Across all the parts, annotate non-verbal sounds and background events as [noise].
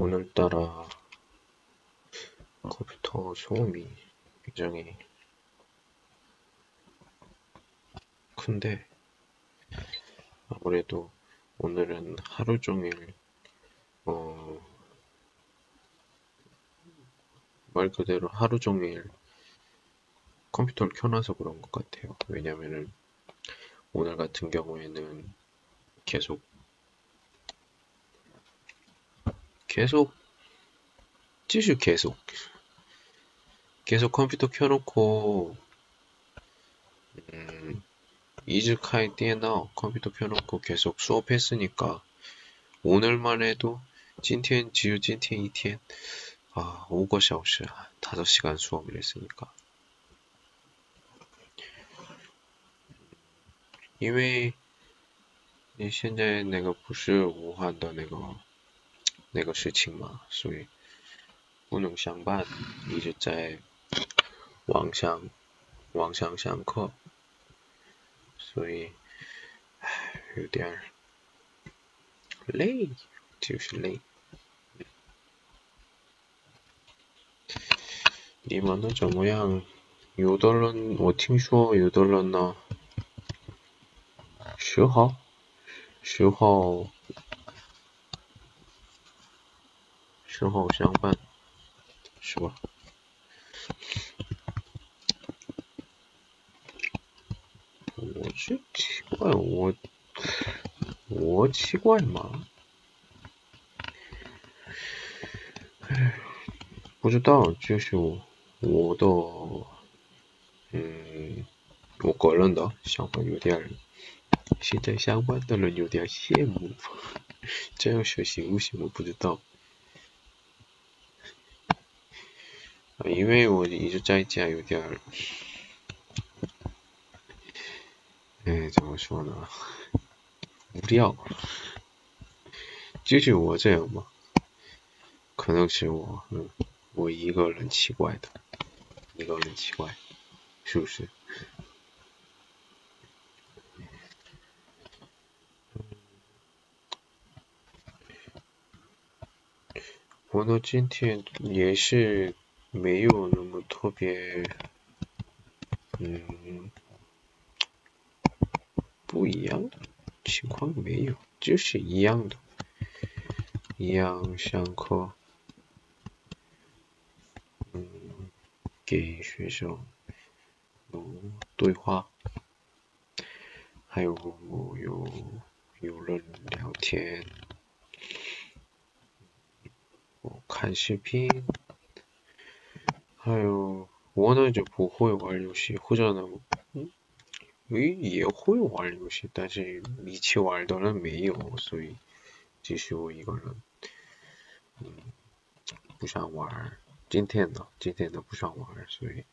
오늘따라 컴퓨터 소음이 굉장히 큰데 아무래도 오늘은 하루 종일 어, 말 그대로 하루 종일 컴퓨터를 켜놔서 그런 것 같아요. 왜냐면은 오늘 같은 경우에는 계속 계속继续 계속 계속 컴퓨터 켜놓고 음, 이즈카이 띠에나 컴퓨터 켜놓고 계속 수업했으니까 오늘만 해도 今天只有今天一天 아, 5个小时 5시간 수업을 했으니까 因为你现在那个不是武汉的那个 那个事情嘛，所以不能上班，一直在网上网上上课，所以唉有点累，就是累。你们呢怎么样？有的人我听说有的人呢，学好，学好。正好相伴，是吧？我是奇怪，我我奇怪吗？唉，不知道，就是我的，嗯，我个人的想法有点，现在相关的人有点羡慕，这样学行不行？我不知道。因为我一直在家，有点儿，哎，怎么说呢？无聊，就是我这样嘛。可能是我，嗯，我一个人奇怪的，一个人奇怪，是不是？我呢，今天也是。没有那么特别，嗯，不一样的情况没有，就是一样的，一样上课，嗯，给学生嗯对话，还有有有人聊天，我看视频。还有我呢就不会玩游戏，或者呢，嗯，诶也会玩游戏，但是一起玩的人没有，所以只是我一个人，嗯，不想玩，今天的今天的不想玩，所以，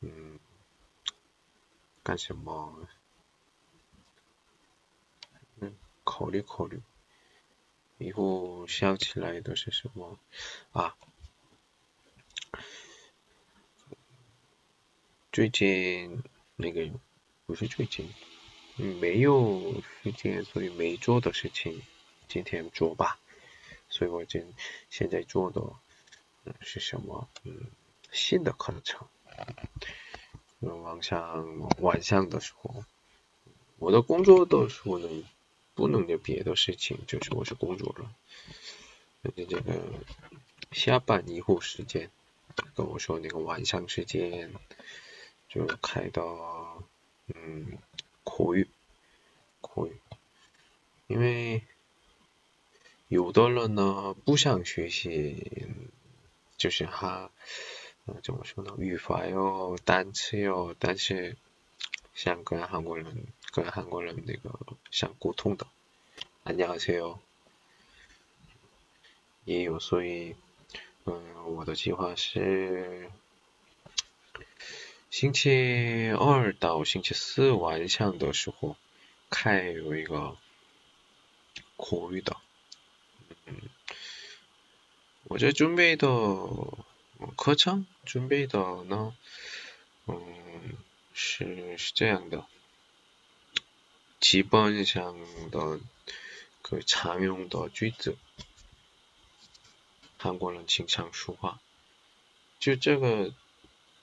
嗯，干什么？嗯，考虑考虑，以后想起来的是什么啊？最近那个不是最近，没有时间，所以没做的事情今天做吧。所以我今现在做的是什么？嗯，新的课程。晚上晚上的时候，我的工作的时候呢，不能有别的事情，就是我是工作了。这个下班以后时间，跟我说那个晚上时间。就开到嗯口语口语，因为有的人呢不想学习，就是他怎么说呢语法哟单词哟，但是想跟韩国人跟韩国人那个想沟通的，안녕하세 요， 也有所以嗯我的计划是。 星期二到星期四晚上的时候开有一个口语的，嗯，我这准备的课程准备的呢，嗯，是是这样的，基本上的个常用的句子，韩国人经常说话，就这个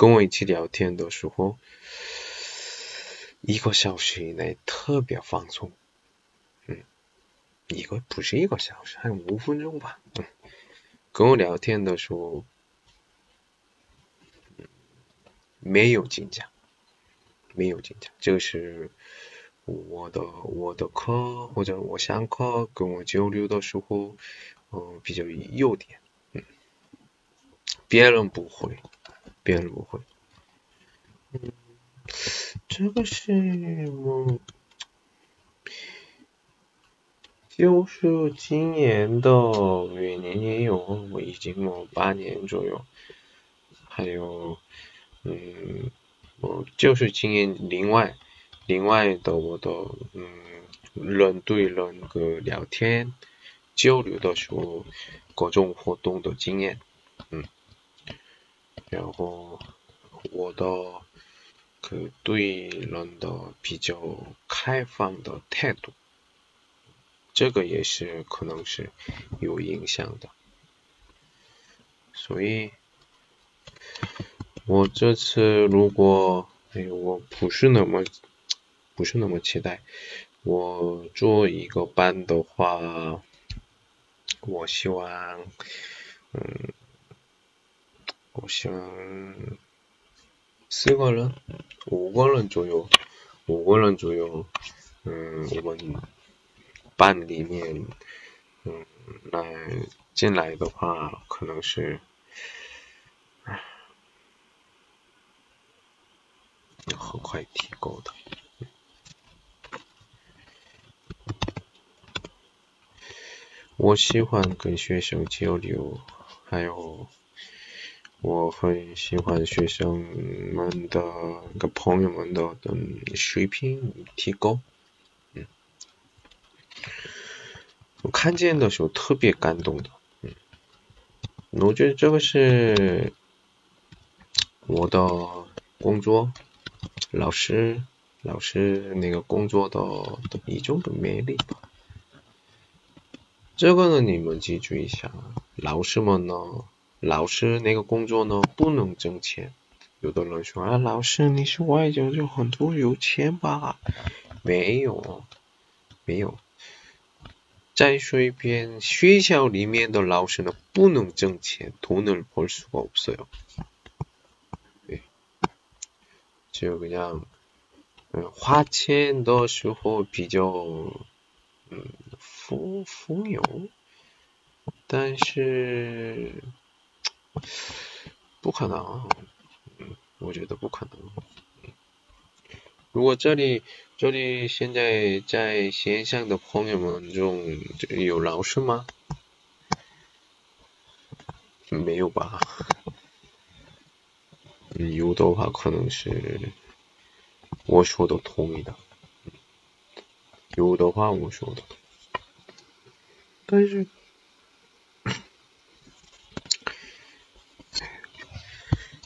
跟我一起聊天的时候，一个小时以内特别放松，嗯，一个不是一个小时，还有五分钟吧，嗯，跟我聊天的时候，嗯没有紧张，没有紧张，就是。我的我的课或者我上课跟我交流的时候，嗯，比较优点，嗯，别人不会，别人不会，嗯，这个是我就是今年的每年也有，我已经有八年左右，还有，嗯，我就是经验另外。另外的我的嗯人对人个聊天交流的时候各种活动的经验，嗯，然后我的可对人的比较开放的态度，这个也是可能是有影响的，所以，我这次如果哎我不是那么。不是那么期待。我做一个班的话，我希望，嗯，我想四个人、五个人左右，五个人左右，嗯，我们班里面，嗯，来进来的话，可能是，要很快提高的。我喜欢跟学生交流，还有我很喜欢学生们的个朋友们的嗯水平提高，嗯，我看见的时候特别感动的，嗯，我觉得这个是我的工作，老师老师那个工作的一种的魅力吧。这个呢，你们记住一下，老师们呢，老师那个工作呢不能挣钱。有的人说啊，老师你是外教就很多有钱吧？没有，没有。在随便学校里面的老师呢不能挣钱，돈을벌수가없어 요。 对，就그냥嗯，花钱的时候比较嗯。富富有，但是 不可能，嗯，我觉得不可能。如果这里这里现在在线上的朋友们中有老师吗？没有吧？有的话可能是我说的同意的，有的话我说的。但是，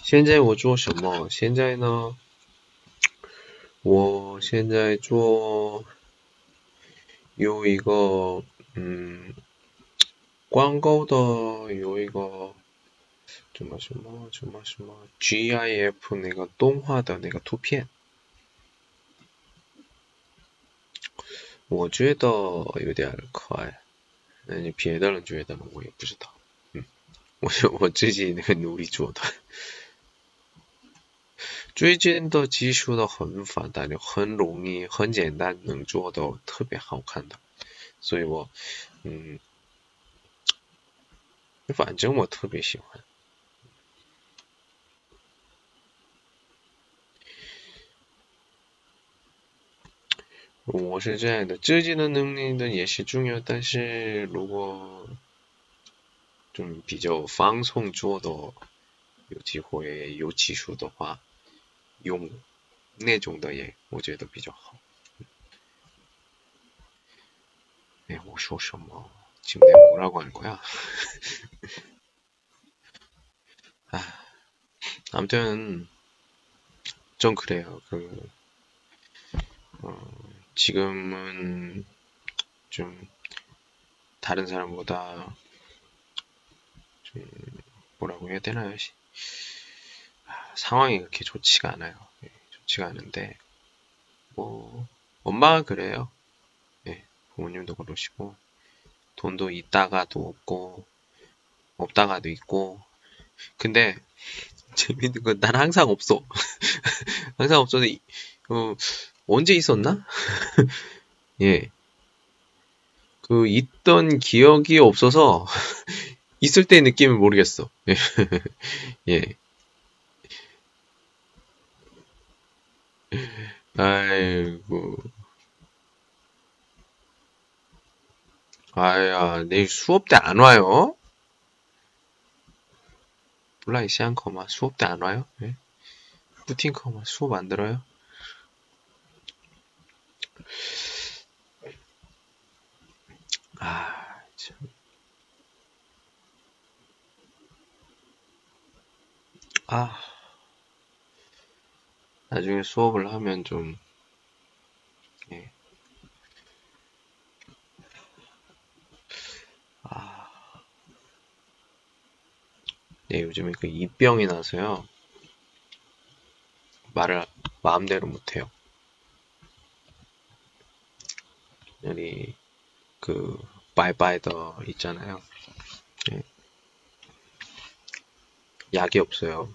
现在我做什么？现在呢？我现在做有一个嗯广告的，有一个什么什么什么什么 GIF 那个动画的那个图片，我觉得有点可爱。那你别的人觉得呢？我也不知道，嗯，我 [laughs] 我自己那个努力做的。最近的技术都很发达就，很容易、很简单，能做到特别好看的，所以我，嗯，反正我特别喜欢。我是这样的，自己的能力呢也是重要，但是如果就比较放松做的有机会有技术的话 用那种的也我觉得比较好。哎，我说什么？지금내가뭐라고할거야 [laughs] 아, 아무튼 좀 그래요. 그 어, 지금은 좀 다른 사람보다 좀 뭐라고 해야 되나요? 아, 상황이 그렇게 좋지가 않아요. 네, 좋지가 않은데 뭐 엄마가 그래요. 네, 부모님도 그러시고 돈도 있다가도 없고 없다가도 있고 근데 [laughs] 재밌는 건 난 항상 없어 [laughs] 항상 없어서 어, 언제 있었나? [laughs] 예. 그 있던 기억이 없어서 있을 때 느낌을 모르겠어. 예. 아이고. 아야, 내일 수업 때 안 와요? 몰라, 이시한 커마 수업 때 안 와요? 예? 부팅 커마 수업 안 들어요? 아, 참. 아. 나중에 수업을 하면 좀, 예. 아. 네, 요즘에 그 입병이 나서요. 말을 마음대로 못해요. 여기 그 바이바이더 있잖아요. 네. 약이 없어요.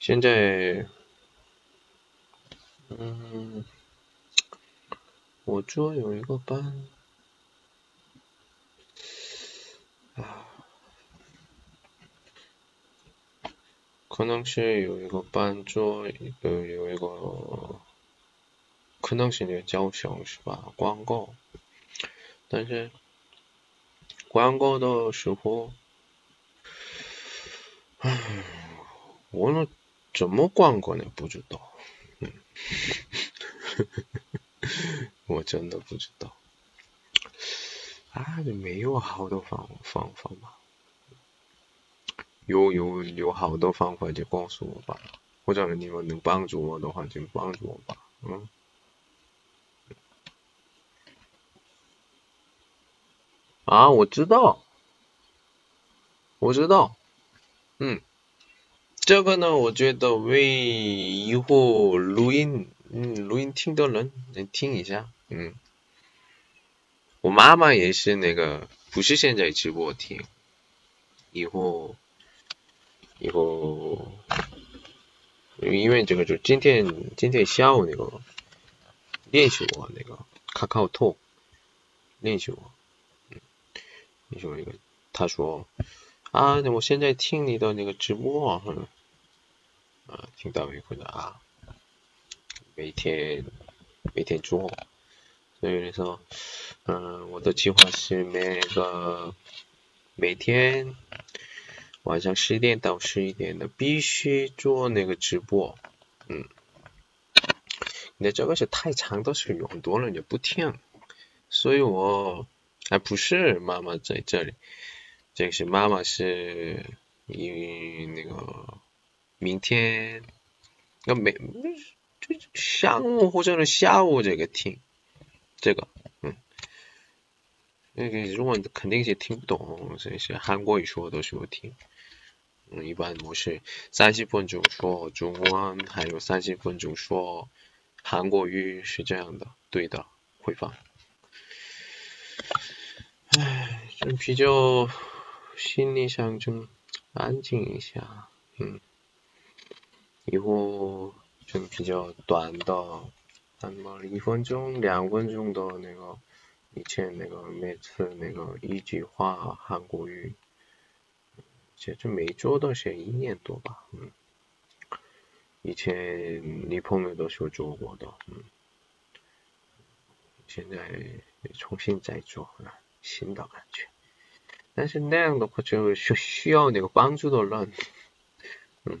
现在，嗯，我这有一个班，啊。可能是有一个班做一个有一个，可能是那个叫销是吧？广告，但是广告的时候，唉，我那怎么逛过呢？不知道，嗯，[laughs] 我真的不知道，啊，没有好多方方法吗？有有有好多方法就告诉我吧，或者你们能帮助我的话就帮助我吧，嗯。啊，我知道，我知道，嗯，这个呢，我觉得为以后录音，嗯，录音听的人能听一下，嗯。我妈妈也是那个，不是现在直播听，以后。以后，因为这个就今天今天下午那个练习过那个卡卡托练习过，嗯，练习过一个，他说啊，我现在听你的那个直播，啊，啊听到以后的啊，每天每天做，所以说，嗯，我的计划是每个每天。晚上十点到十一点的必须做那个直播，嗯，那这个是太长的时候，很多人就不听，所以我还不是妈妈在这里，这个是妈妈是因为那个明天那没就上午或者是下午这个听这个，嗯，那个如果你肯定是听不懂，所以是韩国语说的时候听。嗯，一般模式三十分钟说中文，还有三十分钟说韩国语是这样的，对的，会放。唉，就比较心理上就安静一下，嗯，以后就比较短的，那么一分钟、两分钟的那个，以前那个每次那个一句话韩国语，其实每周都写一年多吧，嗯，以前女朋友都是做过的，嗯，现在重新再做。新的感觉，但是那样的话就需需要那个帮助的人，嗯，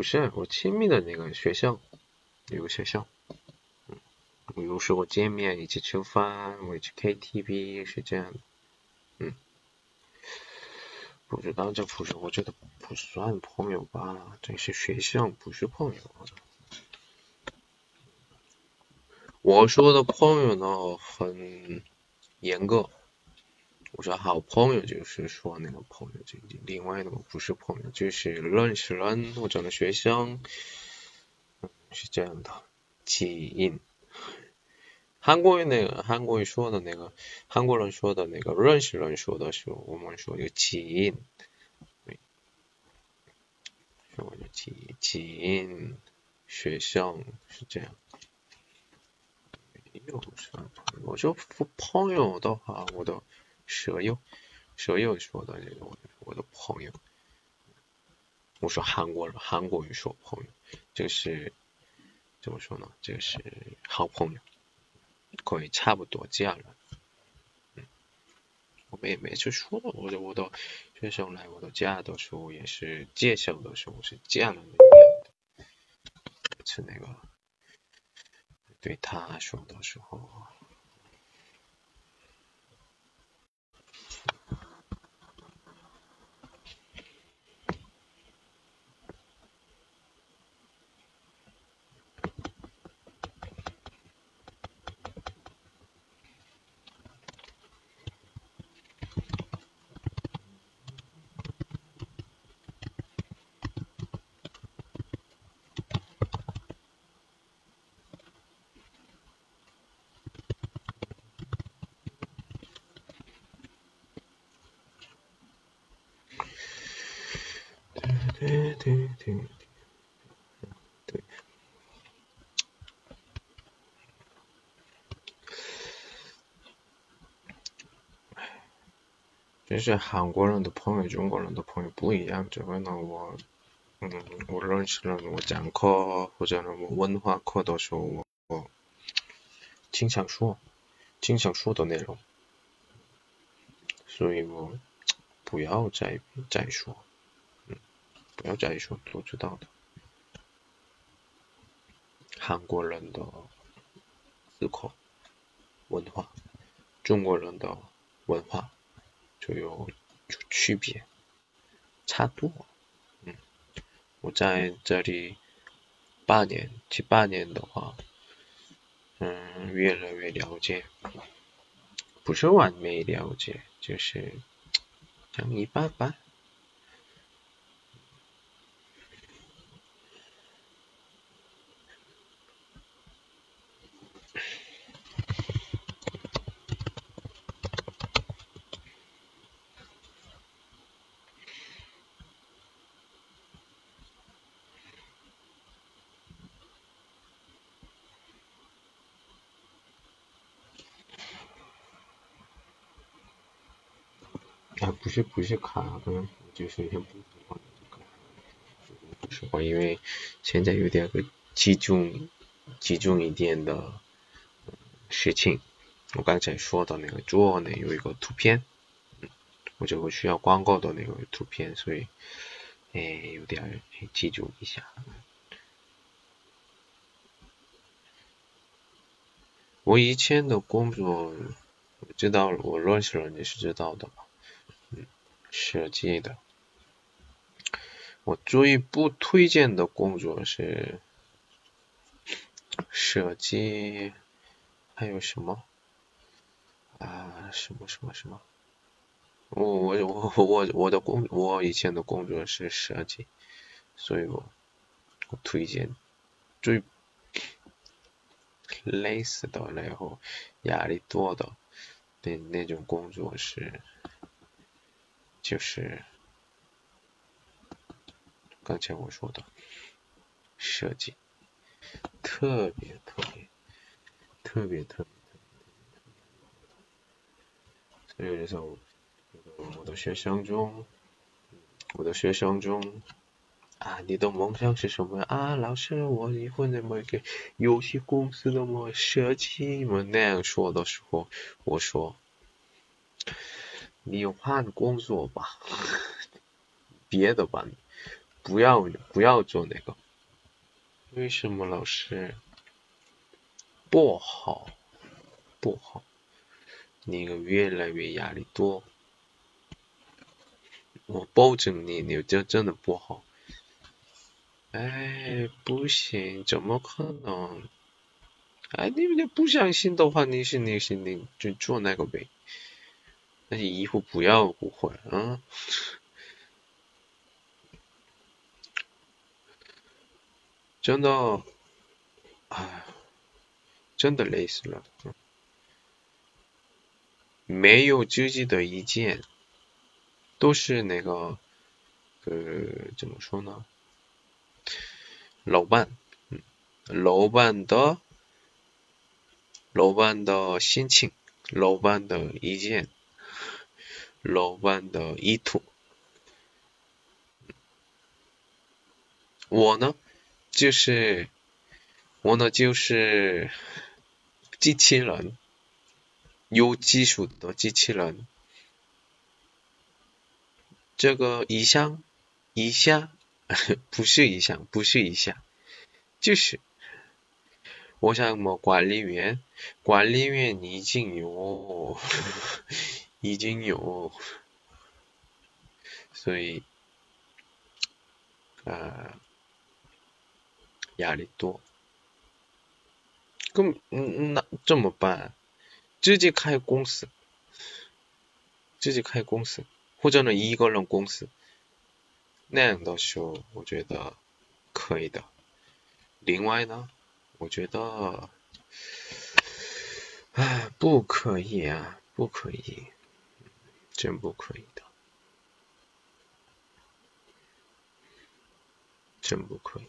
不是我亲密的那个学校，有个学校，嗯，有时候见面一起吃饭，我去 KTV 是这样的，嗯，不知道这不是，我觉得不算朋友吧，这是学校，不是朋友。我说的朋友呢，很严格。我说好朋友就是说那个朋友，就另外那个不是朋友，就是认识人或者学生，是这样的。基因，韩国人那个韩国人说的那个韩国人说的那个认识人说的时候，我们说有基因，说有基基因学生是这样。又是我说朋友的话，我都。蛇友，蛇友说的这个，我的朋友，我说韩国人，韩国语说朋友，这是怎么说呢？这是好朋友，可以差不多家人。嗯，我们也没去说，我的我的学生来我的家的时候，也是介绍的时候是家人一样的，是那个对他说的时候。对对对，对，就是韩国人的朋友、中国人的朋友不一样。这个呢，我，嗯，我认识了我讲课或者我文化课的时候，我我经常说，经常说的内容，所以我不要再再说。嗯不要再说，都知道的。韩国人的思考文化，中国人的文化就有区别，差多。嗯，我在这里八年七八年的话，嗯，越来越了解，不是完美了解，就是讲一般般。不是不是卡，嗯，就是先不说话，不说话，因为现在有点个集中集中一点的事情。我刚才说的那个桌呢，有一个图片，我就会需要广告的那个图片，所以，哎，有点记住一下。我以前的工作。知道我认识了你是知道的吧？设计的。我最不推荐的工作是设计，还有什么？啊，什么什么什么？我我我我我的工我以前的工作是设计，所以我我推荐最。累死的，然后压力多的那那种工作是，就是刚才我说的设计，特别特别特别特别，所以有的时候我的学生中，我的学生中。啊，你的梦想是什么啊？老师，我以后怎么给游戏公司的么设计么那样说的时候，我说，你换工作吧，[laughs] 别的吧，不要不要做那个。为什么老师？不好，不好，那个越来越压力多，我保证你，你这真的不好。哎，不行，怎么可能？哎，你们不相信的话，你是你是你就做那个呗。那你衣服不要不换啊！真的，哎，真的累死了。没有自己的意见，都是那个，呃，怎么说呢？老板，嗯，老板的，老板的心情，老板的意见，老板的意图。我呢，就是我呢，就是机器人，有技术的机器人。这个一项，一下。[laughs] 不是一项，不是一项，就是，我想么管理员，管理员已经有，已经有，所以，啊，压力多，咁，那怎么办？直接开公司，直接开公司，或者呢一个人公司。那样的时候，我觉得可以的。另外呢，我觉得，哎，不可以啊，不可以， 젠부크레이다. 젠부크레이.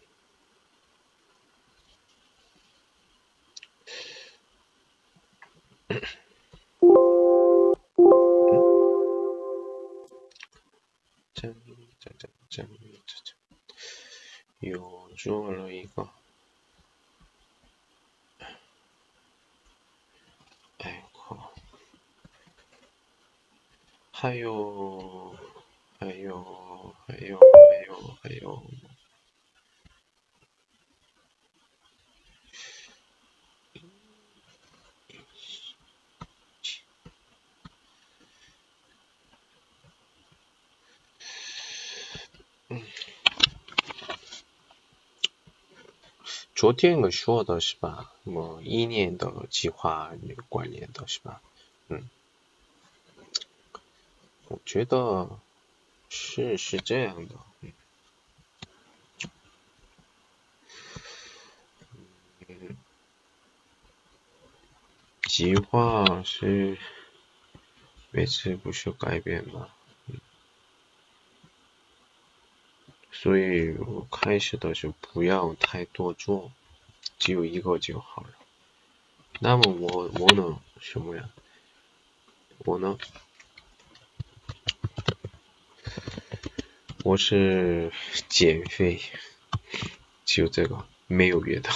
뭐 그러니까. 뭐 음? 짠, 짠, 짠, 짠, 짠. 요주얼로이가 还有还有还有还有还有。昨天我说的是吧？我一年的计划那个观念的是吧？嗯，我觉得是是这样的。嗯，计划是每次不需要改变吗？所以我开始的时候不要太多做，只有一个就好了。那么我我呢什么呀？我呢？我是减肥，就这个没有别的，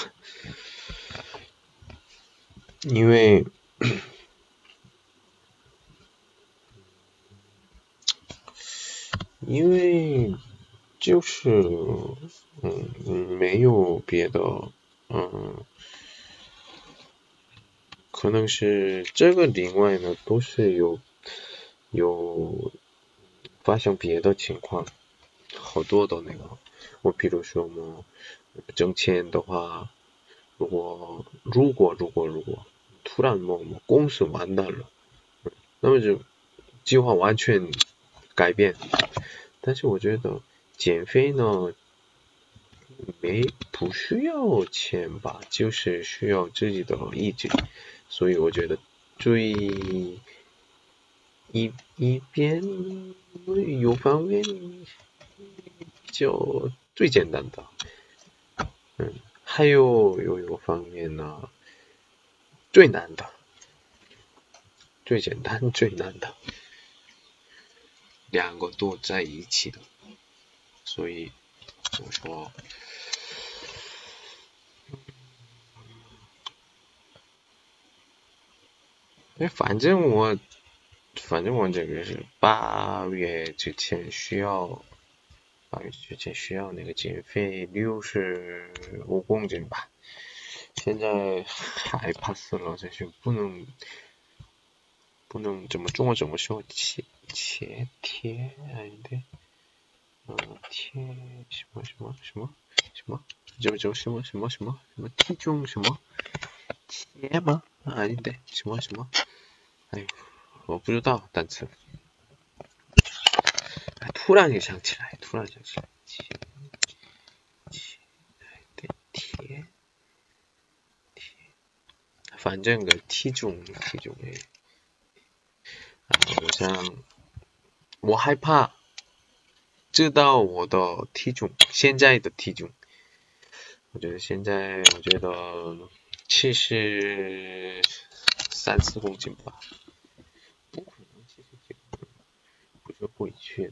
因为因为。就是，嗯，没有别的，嗯，可可能是这个另外呢都是有有发生别的情况，好多都那个，我比如说嘛，挣钱的话，如果如果如果如果突然某某公司完蛋了，那么就计划完全改变。但是我觉得减肥呢，没不需要钱吧，就是需要自己的意志。所以我觉得最一一边有方面就最简单的，嗯，还有有一个方面呢最难的，最简单最难的，两个都在一起的，所以我说。哎，反正我，反正我这个是八月之前需要，八月之前需要那个减肥六十五公斤吧。现在害怕死了，这是不能，不能怎么做怎么说，切切贴哎对，嗯贴什么什么什么什么，怎么什么什么什么什么体重什么切吗？啊，对，什么什么？哎，我不知道单词。突然就想起来，突然想起来，铁铁铁铁，反正个体重体重哎，我想我害怕知道我的体重，现在的体重，我觉得现在我觉得七十。三四公斤吧，不可能，其实这个不是会去。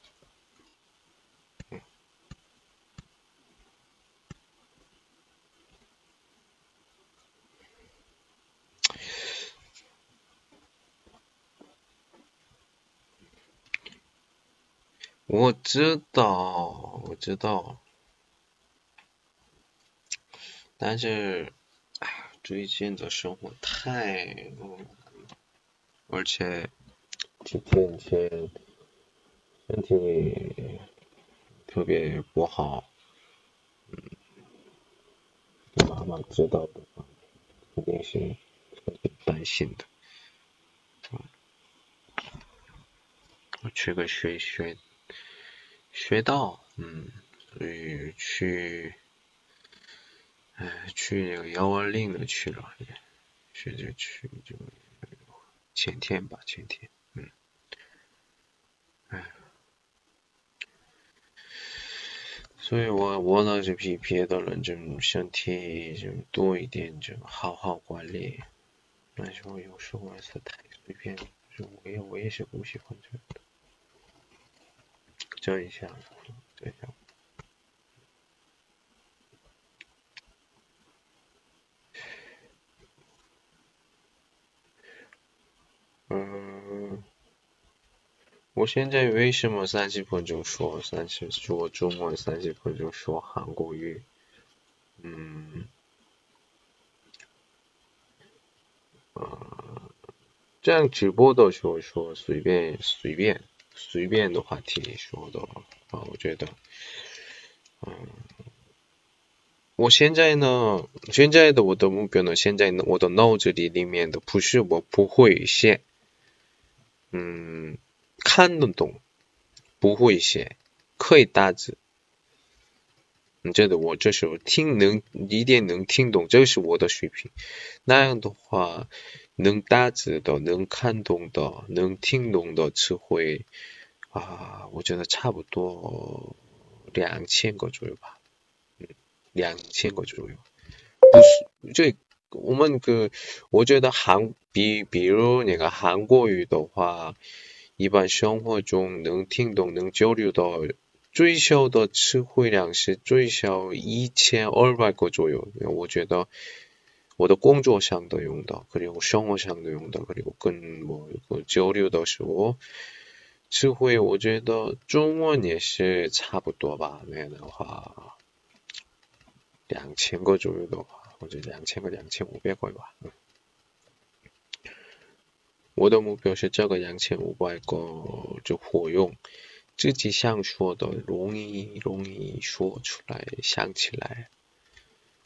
我知道，我知道，但是，最近的生活太而且几天前。身体特别不好，嗯，妈妈知道的话，肯定是担心的。我去个学学学到，嗯，所以去，哎，去那个幺二零的去了，也学着去就前天吧，前天，嗯，哎。所以我我呢就比别的人就身体就多一点，就好好管理。但是我有时候也是太随便，就我也我也是不喜欢这个。这一下，讲一下。嗯。我现在为什么三十分钟说三十说中文，三十分钟说韩国语？嗯，啊，这样直播的时候说随便随便随便的话题说的啊，我觉得，嗯，我现在呢，现在的我的目标呢，现在，我的脑子里里面的不是我不会写，嗯。看得懂，不会写，可以打字。你觉得我这时候听能一点能听懂，这是我的水平。那样的话，能打字的、能看懂的、能听懂的词汇啊，我觉得差不多两千个左右吧。嗯，两千个左右。不是，这我们个我觉得韩比比如那个韩国语的话，一般生活中能听懂能交流到最小的词汇量是最少一千二百个左右。我觉得我的工作上的用的，可能生活上的用的，可能跟我交流的时候，词汇我觉得中文也是差不多吧。那样的话，两千个左右的话。或者两千个、两千五百个吧。我的目标是这个两千五百个就活用，自己想说的容易容易说出来、想起来。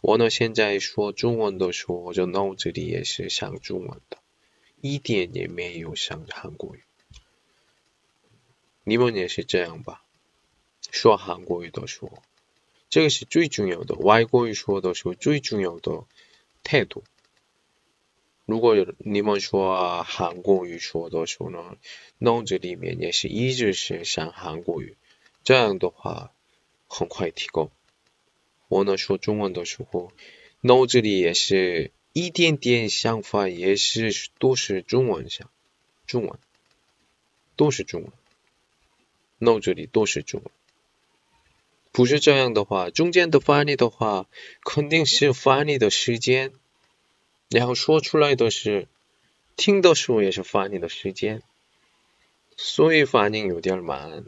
我呢现在说中文的时候，我就脑子里也是想中文的，一点也没有想韩国语。你们也是这样吧？说韩国语的时候。这个是最重要的，外国语说的时候最重要的态度。如果你们说韩国语说的时候呢，脑子里面也是一直是想韩国语，这样的话很快提高。我呢说中文的时候，脑子里也是一点点想法，也是都是中文想，中文。都是中文，脑子里都是中文。不是这样的话，中间的翻译的话，肯定是翻译的时间，然后说出来的是听的时候也是翻译的时间，所以反应有点慢。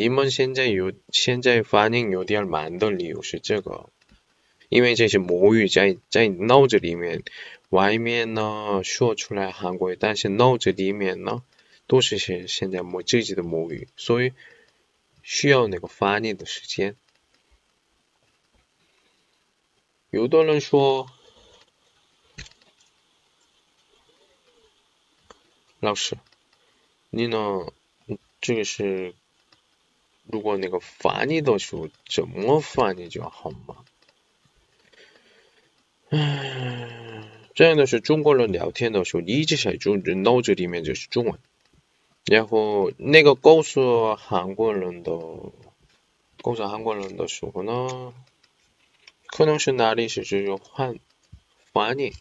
你们现在有现在反应有点慢的理由是这个，因为这是母语在在脑子里面，外面呢说出来韩国语，但是脑子里面呢都是现现在母自己的母语，所以。需要那个翻译的时间。有的人说，老师，你呢？这个是，如果那个翻译的时候怎么翻译就好嘛？唉，这样的是中国人聊天的时候，一直在中脑子里面就是中文。然后那个告诉韩国人的，告诉韩国人的时候呢，可能是哪里是这种翻翻译，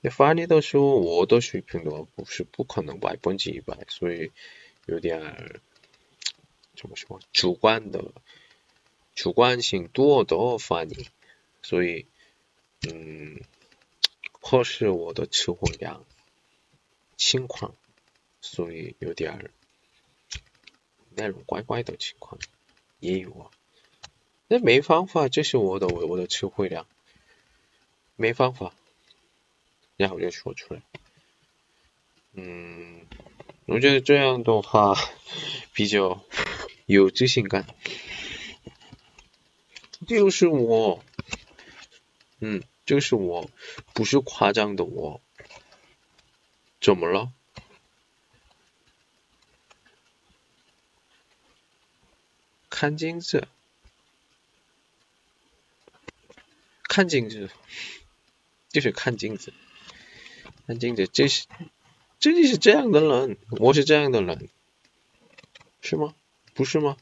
那翻译的时候我的水平的话不是不可能百分之一百，所以有点怎么说主观的主观性多的翻译，所以嗯，或是我的词汇量情况。所以有点儿那种怪怪的情况也有啊，那没方法，这是我的我我的词汇量，没方法，然后就说出来。嗯，我觉得这样的话 [laughs] 比较有自信感，就是我，嗯，就是我，不是夸张的我，怎么了？看镜子，看镜子，就是看镜子，看镜子，这是，这就是这样的人，我是这样的人，是吗？不是吗？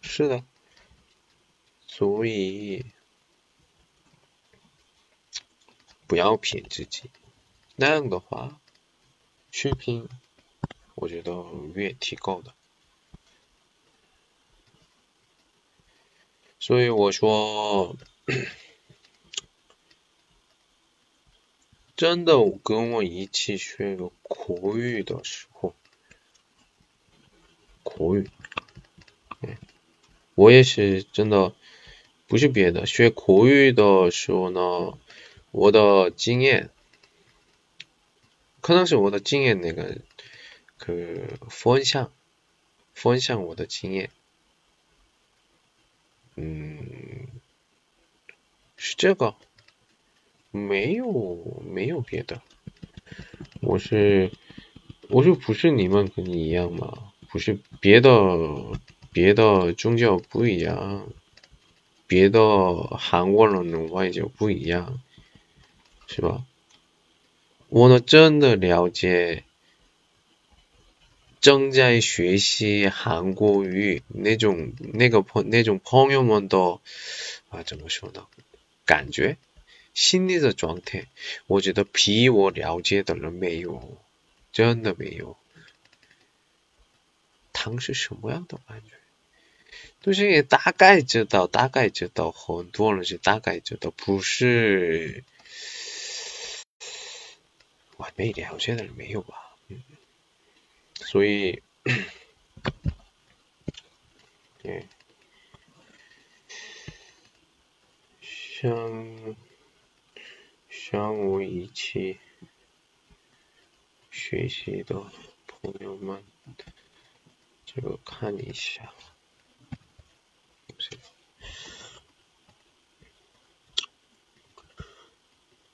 是的，所以不要骗自己，那样的话，去拼我觉得越提高的。所以我说，[clears throat] 真的跟我一起学个口语的时候，口语，我也是真的，不是别的，学口语的时候呢，我的经验，可能是我的经验那个，个分享，分享我的经验。嗯，是这个，没有没有别的，我是我就不是你们跟你一样嘛，不是别的别的宗教不一样，别的韩国人的外教不一样，是吧？我呢真的了解。正在学习韩国语那种那个朋那种朋友们的啊怎么说呢？感觉心理的状态，我觉得比我了解的人没有，真的没有。糖是什么样的感觉？就是也大概知道，大概知道，很多人是大概知道，不是完美了解的人没有吧？嗯，所以，[coughs] 对，像。像我一起学习的朋友们，就看一下，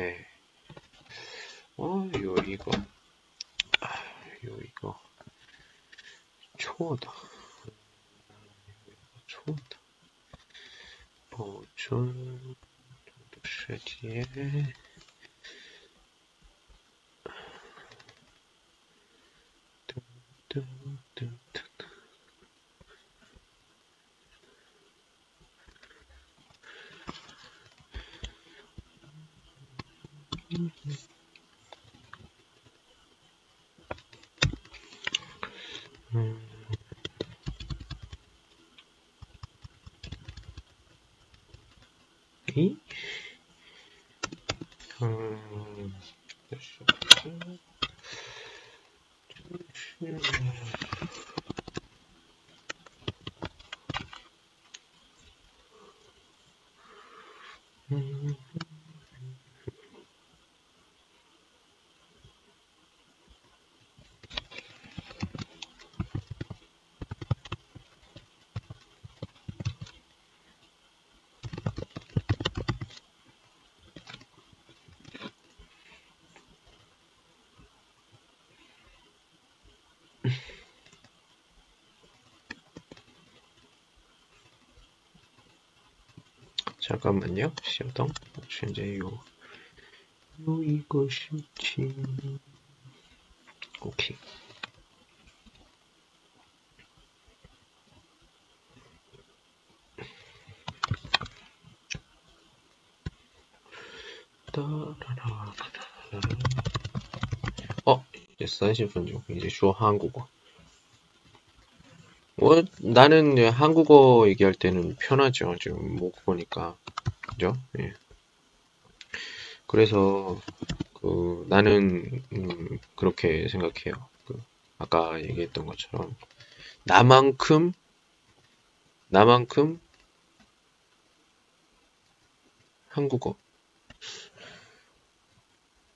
네. 어, 요, 이거. 요, 이거. 초다. 초다. 보존. trzecie. Tu, tu, tu, tu. 嗯。诶， 잠깐만요. 시동 현재 요, 요 이것이 진. 오케이. 어, 이제 30분 중 이제 주어 한국어. 뭐, 나는 한국어 얘기할 때는 편하죠. 지금 못 보니까. 그죠? 예. 그래서, 그, 나는, 음, 그렇게 생각해요. 그, 아까 얘기했던 것처럼, 나만큼, 나만큼, 한국어,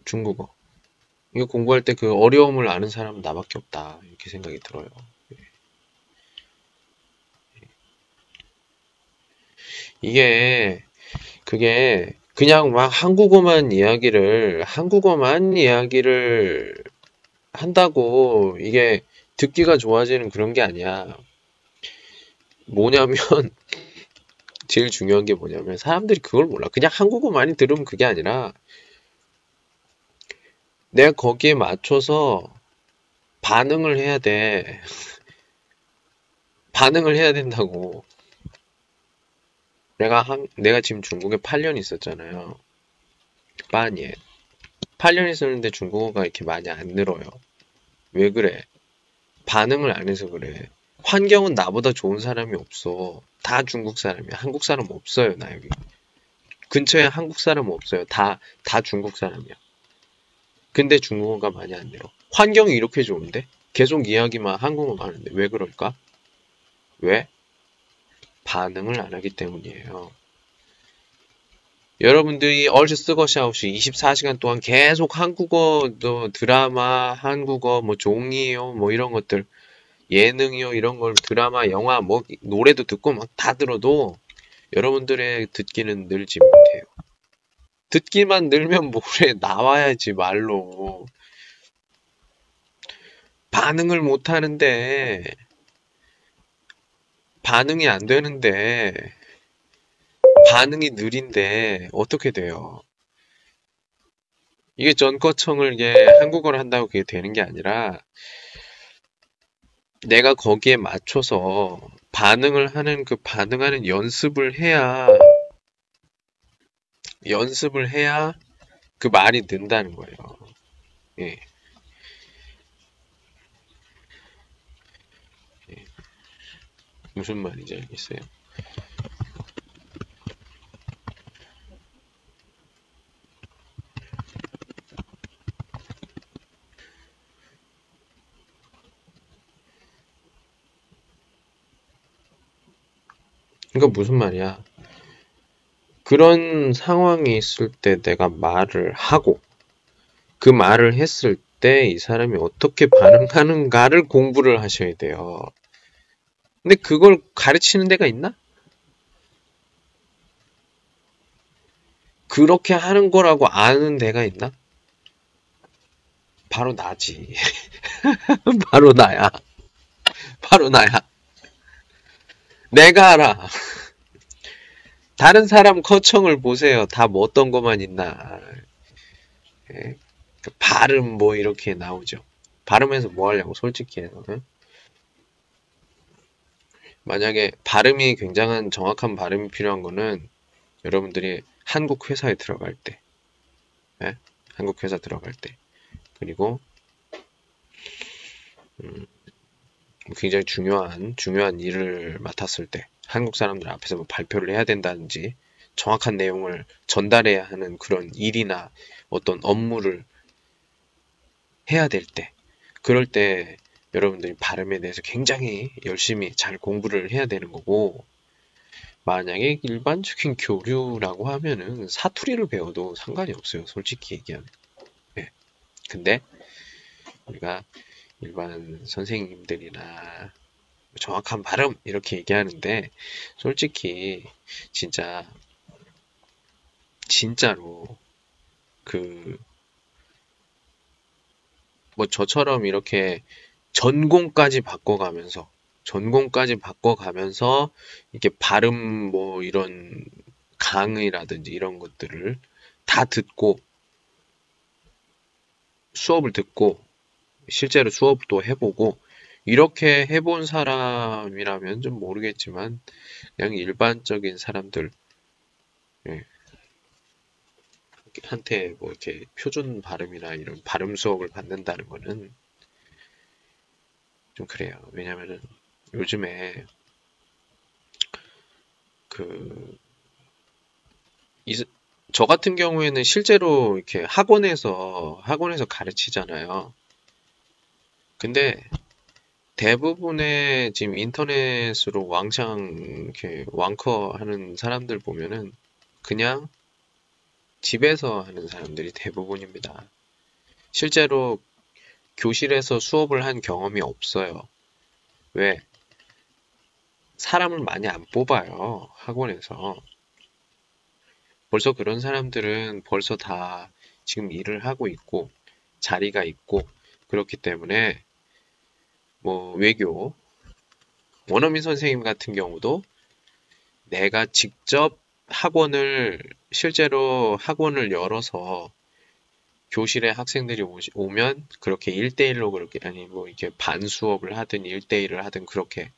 중국어. 이거 공부할 때 그 어려움을 아는 사람은 나밖에 없다. 이렇게 생각이 들어요. 이게 그게 그냥 막 한국어만 이야기를 한국어만 이야기를 한다고 이게 듣기가 좋아지는 그런 게 아니야. 뭐냐면 [laughs] 제일 중요한 게 뭐냐면 사람들이 그걸 몰라. 그냥 한국어 많이 들으면 그게 아니라 내가 거기에 맞춰서 반응을 해야 돼. [laughs] 반응을 해야 된다고. 내가 한, 내가 지금 중국에 8년 있었잖아요. 빠니에. 8년 있었는데 중국어가 이렇게 많이 안 늘어요. 왜 그래? 반응을 안 해서 그래. 환경은 나보다 좋은 사람이 없어. 다 중국 사람이야. 한국 사람 없어요, 나 여기. 근처에 한국 사람 없어요. 다, 다 중국 사람이야. 근데 중국어가 많이 안 늘어. 환경이 이렇게 좋은데? 계속 이야기만 한국어만 하는데 왜 그럴까? 왜? 반응을 안 하기 때문이에요. 여러분들이 얼스 쓰거샤없이 24시간 동안 계속 한국어 드라마, 한국어 뭐 종이요, 뭐 이런 것들 예능이요 이런 걸 드라마, 영화, 뭐 노래도 듣고 막 다 들어도 여러분들의 듣기는 늘지 못해요. 듣기만 늘면 뭐래 나와야지 말로. 반응을 못 하는데 반응이 안 되는데 반응이 느린데 어떻게 돼요? 이게 전거청을 이게 한국어를 한다고 그게 되는 게 아니라 내가 거기에 맞춰서 반응을 하는 그 반응하는 연습을 해야 연습을 해야 그 말이 는다는 거예요. 예. 예. 무슨 말인지 알겠어요? 이거 무슨 말이야? 그런 상황이 있을 때 내가 말을 하고 그 말을 했을 때 이 사람이 어떻게 반응하는가를 공부를 하셔야 돼요. 근데 그걸 가르치는 데가 있나? 그렇게 하는 거라고 아는 데가 있나? 바로 나지. [laughs] 바로 나야. 바로 나야. 내가 알아. 다른 사람 커청을 보세요. 다 뭐 어떤 것만 있나. 예? 그 발음 뭐 이렇게 나오죠. 발음에서 뭐 하려고 솔직히 해서. 예? 만약에 발음이 굉장한 정확한 발음이 필요한 거는 여러분들이 한국 회사에 들어갈 때, 예? 한국 회사 들어갈 때, 그리고 음, 굉장히 중요한 중요한 일을 맡았을 때 한국 사람들 앞에서 뭐 발표를 해야 된다든지 정확한 내용을 전달해야 하는 그런 일이나 어떤 업무를 해야 될 때, 그럴 때 여러분들이 발음에 대해서 굉장히 열심히 잘 공부를 해야 되는 거고, 만약에 일반적인 교류라고 하면은 사투리를 배워도 상관이 없어요. 솔직히 얘기하면. 네. 근데 우리가 일반 선생님들이나 정확한 발음 이렇게 얘기하는데 솔직히 진짜 진짜로 그 뭐 저처럼 이렇게 전공까지 바꿔가면서 전공까지 바꿔가면서 이렇게 발음 뭐 이런 강의라든지 이런 것들을 다 듣고 수업을 듣고 실제로 수업도 해보고 이렇게 해본 사람이라면 좀 모르겠지만 그냥 일반적인 사람들 예. 한테 뭐 이렇게 표준 발음이나 이런 발음 수업을 받는다는 거는 좀 그래요. 왜냐면은 요즘에 그, 이, 저 같은 경우에는 실제로 이렇게 학원에서, 학원에서 가르치잖아요. 근데 대부분의 지금 인터넷으로 왕창 이렇게 왕커 하는 사람들 보면은 그냥 집에서 하는 사람들이 대부분입니다. 실제로 교실에서 수업을 한 경험이 없어요. 왜? 사람을 많이 안 뽑아요. 학원에서. 벌써 그런 사람들은 벌써 다 지금 일을 하고 있고, 자리가 있고, 그렇기 때문에, 뭐, 외교, 원어민 선생님 같은 경우도 내가 직접 학원을, 실제로 학원을 열어서 교실에 학생들이 오, 면 그렇게 1대1로 그렇게 아니 뭐 이렇게 반 수업을 하든 1대1을 하든 그렇게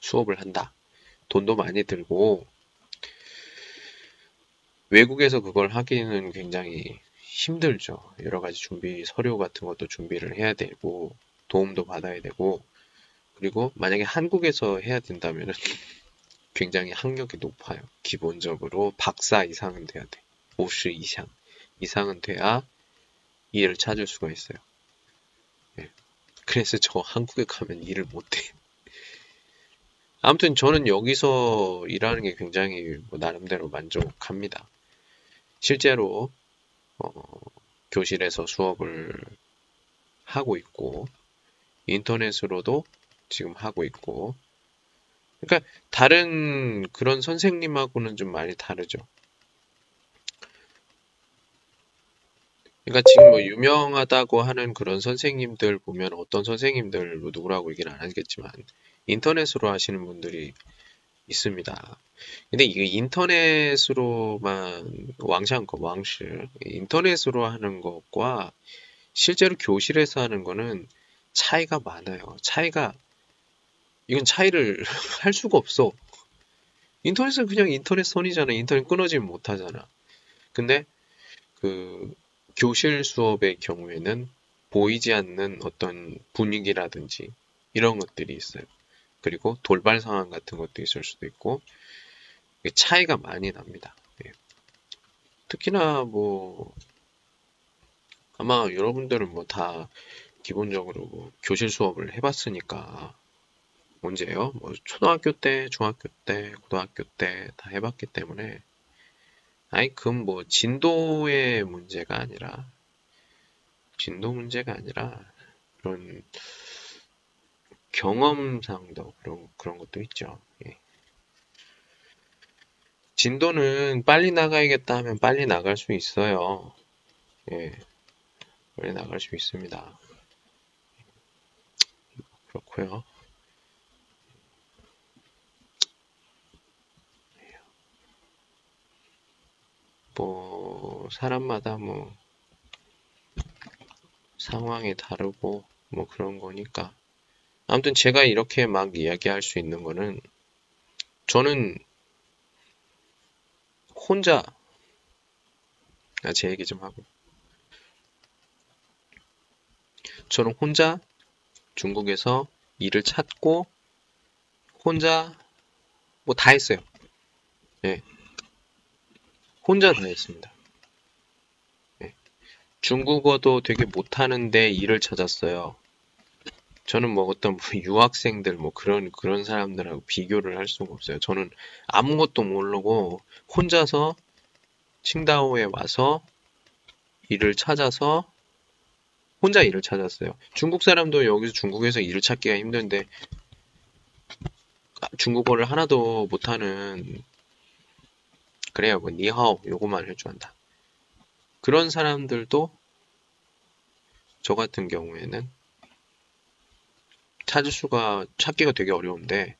수업을 한다. 돈도 많이 들고 외국에서 그걸 하기는 굉장히 힘들죠. 여러 가지 준비 서류 같은 것도 준비를 해야 되고 도움도 받아야 되고 그리고 만약에 한국에서 해야 된다면 [laughs] 굉장히 학력이 높아요. 기본적으로 박사 이상은 돼야 돼. 50 이상 이상은 돼야 일을 찾을 수가 있어요. 네. 그래서 저 한국에 가면 일을 못해. 아무튼 저는 여기서 일하는 게 굉장히 뭐 나름대로 만족합니다. 실제로 어, 교실에서 수업을 하고 있고 인터넷으로도 지금 하고 있고 그러니까 다른 그런 선생님하고는 좀 많이 다르죠. 그러니까 지금 뭐 유명하다고 하는 그런 선생님들 보면 어떤 선생님들 뭐 누구라고 얘기는 안 하겠지만 인터넷으로 하시는 분들이 있습니다. 근데 이게 인터넷으로만 왕샹거 왕시 인터넷으로 하는 것과 실제로 교실에서 하는 거는 차이가 많아요. 차이가 이건 차이를 [laughs] 할 수가 없어. 인터넷은 그냥 인터넷 선이잖아. 인터넷 끊어지면 못 하잖아. 근데 그 교실 수업의 경우에는 보이지 않는 어떤 분위기라든지 이런 것들이 있어요. 그리고 돌발 상황 같은 것도 있을 수도 있고 차이가 많이 납니다. 예. 특히나 뭐 아마 여러분들은 뭐 다 기본적으로 뭐 교실 수업을 해봤으니까 언제요? 뭐 초등학교 때, 중학교 때, 고등학교 때 다 해봤기 때문에 아니 그건 뭐 진도의 문제가 아니라 진도 문제가 아니라 그런 경험상도 그런 그런 것도 있죠. 예. 진도는 빨리 나가야겠다 하면 빨리 나갈 수 있어요. 예. 빨리 나갈 수 있습니다. 그렇고요. 뭐 사람마다 뭐 상황이 다르고 뭐 그런 거니까 아무튼 제가 이렇게 막 이야기할 수 있는 거는 저는 혼자 아, 제 얘기 좀 하고 저는 혼자 중국에서 일을 찾고 혼자 뭐 다 했어요. 예. 혼자 다 했습니다. 예. 중국어도 되게 못하는데 일을 찾았어요. 저는 뭐 어떤 뭐 [laughs] 유학생들 뭐 그런 그런 사람들하고 비교를 할 수가 없어요. 저는 아무것도 모르고 혼자서 칭다오에 와서 일을 찾아서 혼자 일을 찾았어요. 중국 사람도 여기서 중국에서 일을 찾기가 힘든데 중국어를 하나도 못하는 그래요. 뭐 니하오 요거만 안다. 그런 사람들도 저 같은 경우에는 찾을 수가 찾기가 되게 어려운데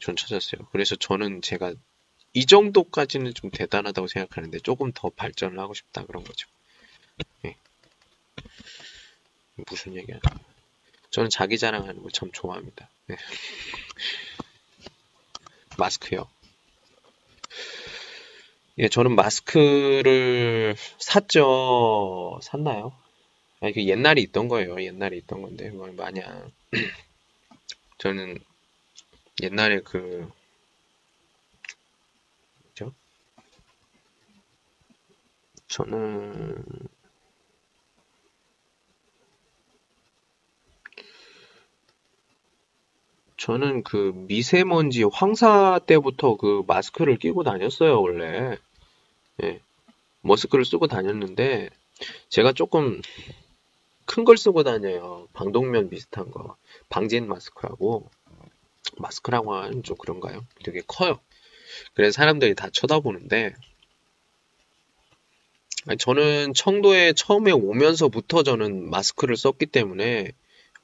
전 찾았어요. 그래서 저는 제가 이 정도까지는 좀 대단하다고 생각하는데 조금 더 발전을 하고 싶다 그런 거죠. 네. 무슨 얘기야? 저는 자기 자랑하는 거참 좋아합니다. 네. [laughs] 마스크요. 예, 저는 마스크를 샀죠. 샀나요? 아, 이게 옛날에 있던 거예요. 옛날에 있던 건데, 뭐, 마냥. [clears throat] 저는 옛날에 그, 뭐죠? 저는, 저는 그 미세먼지 황사 때부터 그 마스크를 끼고 다녔어요, 원래. 예. 머스크를 쓰고 다녔는데, 제가 조금 큰 걸 쓰고 다녀요. 방독면 비슷한 거. 방진 마스크하고, 마스크라고 하면 좀 그런가요? 되게 커요. 그래서 사람들이 다 쳐다보는데, 저는 청도에 처음에 오면서부터 저는 마스크를 썼기 때문에,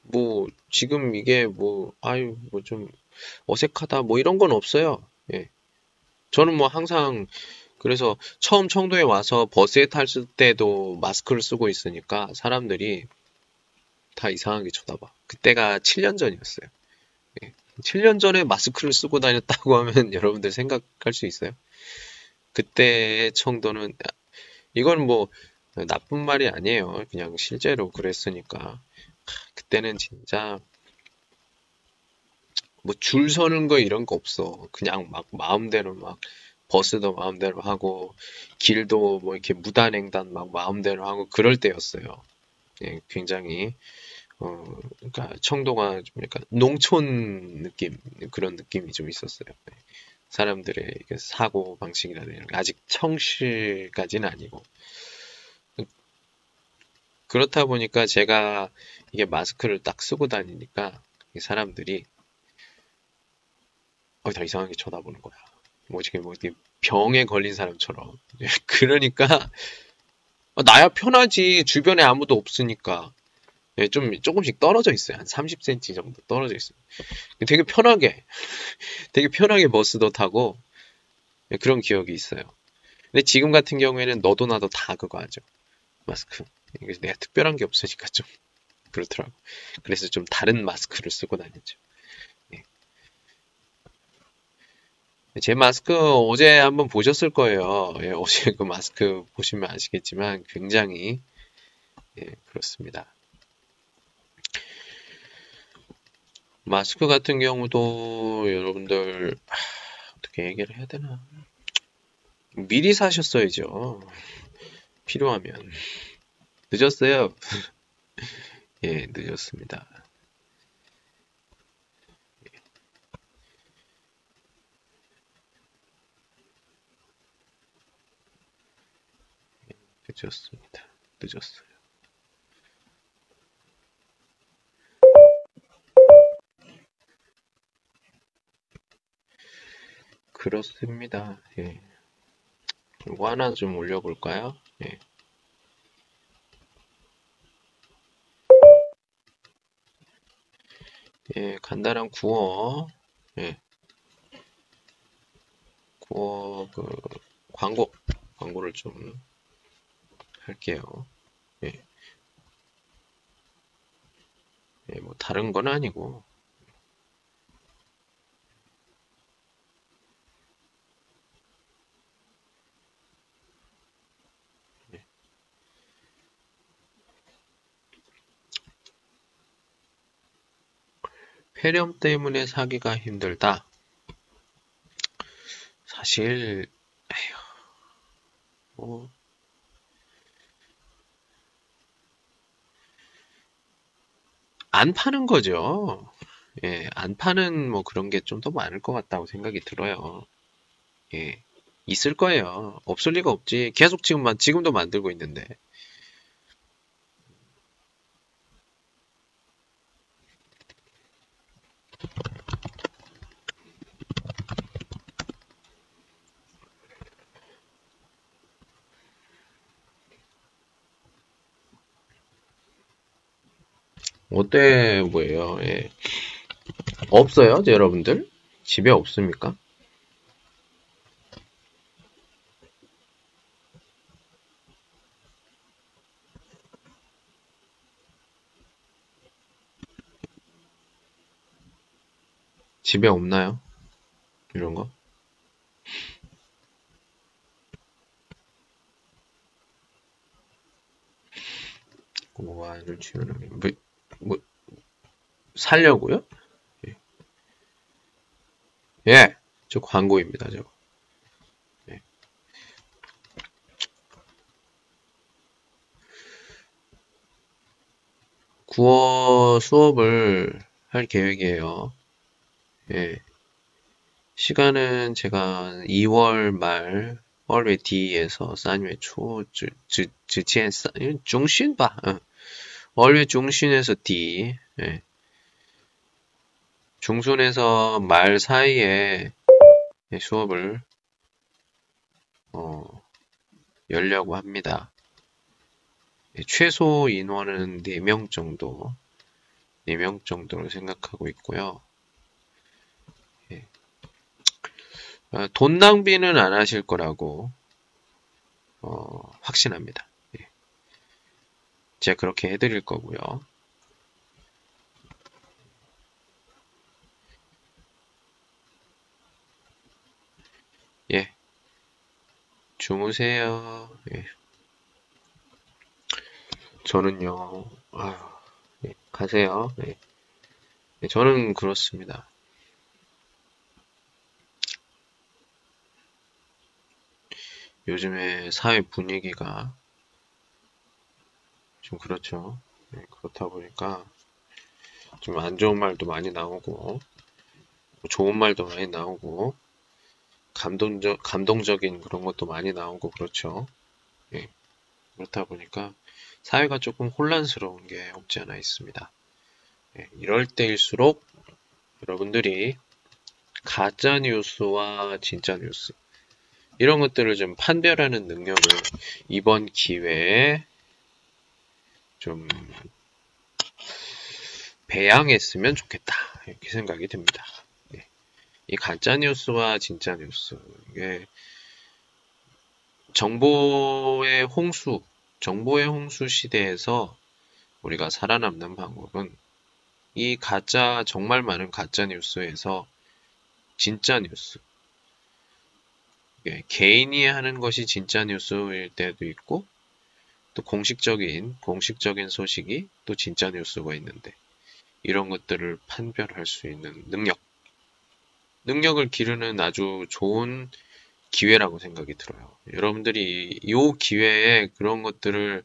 뭐, 지금 이게 뭐, 아유, 뭐 좀 어색하다, 뭐 이런 건 없어요. 예. 저는 뭐 항상, 그래서 처음 청도에 와서 버스에 탔을 때도 마스크를 쓰고 있으니까 사람들이 다 이상하게 쳐다봐. 그때가 7년 전이었어요. 예. 7년 전에 마스크를 쓰고 다녔다고 하면 [laughs] 여러분들 생각할 수 있어요? 그때 청도는, 이건 뭐, 나쁜 말이 아니에요. 그냥 실제로 그랬으니까. 그때는 진짜 뭐 줄 서는 거 이런 거 없어. 그냥 막 마음대로 막 버스도 마음대로 하고 길도 뭐 이렇게 무단횡단 막 마음대로 하고 그럴 때였어요. 예, 굉장히 어 그러니까 청도가 좀 약간 농촌 느낌 그런 느낌이 좀 있었어요. 예. 사람들의 사고 방식이라든지 아직 청실까지는 아니고 그렇다 보니까 제가 이게 마스크를 딱 쓰고 다니니까 사람들이 어, 다 이상하게 쳐다보는 거야. 뭐 지금 뭐 병에 걸린 사람처럼. 그러니까 어, 나야 편하지. 주변에 아무도 없으니까. 예, 좀 조금씩 떨어져 있어요. 한 30cm 정도 떨어져 있어요. 되게 편하게, [laughs] 되게 편하게 버스도 타고 예, 그런 기억이 있어요. 근데 지금 같은 경우에는 너도 나도 다 그거 하죠. 마스크. 내가 특별한 게 없으니까 좀 그렇더라고. 그래서 좀 다른 마스크를 쓰고 다녔죠. 예. 제 마스크 어제 한번 보셨을 거예요. 예, 어제 [laughs] 그 마스크 보시면 아시겠지만 굉장히 예, 그렇습니다. 마스크 같은 경우도 여러분들 하, 어떻게 얘기를 해야 되나? 미리 사셨어야죠. 필요하면. 늦었어요. [laughs] 예 늦었습니다 늦었습니다 늦었어요 그렇습니다. 예. 이거 하나 좀 올려볼까요? 예. 예, 간단한 구어, 예. 구어, 그, 광고, 광고를 좀 할게요. 예. 예, 뭐, 다른 건 아니고, 폐렴 때문에 사기가 힘들다. 사실, 에휴, 뭐, 안 파는 거죠. 예, 안 파는 뭐 그런 게 좀 더 많을 것 같다고 생각이 들어요. 예, 있을 거예요. 없을 리가 없지. 계속 지금, 지금도 만들고 있는데. 어때 뭐예요? 예. 없어요, 여러분들? 집에 없습니까? 집에 없나요? 이런 거? 고마를 지원하기. 뭐, 뭐 살려고요? 예. 예, 저 광고입니다. 저거. 예. 구어 수업을 할 계획이에요. 예. 시간은 제가 2월 말, 월의 뒤에서 3월 초, 주, 주, 주, 주, 중, 신 봐. 응. 2월 중순에서 뒤, 예. 중순에서 말 사이에 예, 수업을 어, 열려고 합니다. 예, 최소 인원은 4명 정도, 4명 정도로 생각하고 있고요. 어, 돈 낭비는 안 하실 거라고 어, 확신합니다. 예. 제가 그렇게 해드릴 거고요. 예. 주무세요. 예. 저는요, 아유, 예. 가세요. 예. 예. 저는 그렇습니다. 요즘에 사회 분위기가 좀 그렇죠. 네, 그렇다 보니까 좀 안 좋은 말도 많이 나오고 뭐 좋은 말도 많이 나오고 감동적 감동적인 그런 것도 많이 나오고 그렇죠. 네, 그렇다 보니까 사회가 조금 혼란스러운 게 없지 않아 있습니다. 네, 이럴 때일수록 여러분들이 가짜 뉴스와 진짜 뉴스 이런 것들을 좀 판별하는 능력을 이번 기회에 좀 배양했으면 좋겠다 이렇게 생각이 듭니다. 네. 이 가짜 뉴스와 진짜 뉴스 이게 정보의 홍수, 정보의 홍수 시대에서 우리가 살아남는 방법은 이 가짜 정말 많은 가짜 뉴스에서 진짜 뉴스 예, 개인이 하는 것이 진짜 뉴스일 때도 있고 또 공식적인 공식적인 소식이 또 진짜 뉴스가 있는데 이런 것들을 판별할 수 있는 능력 능력을 기르는 아주 좋은 기회라고 생각이 들어요. 여러분들이 이 기회에 그런 것들을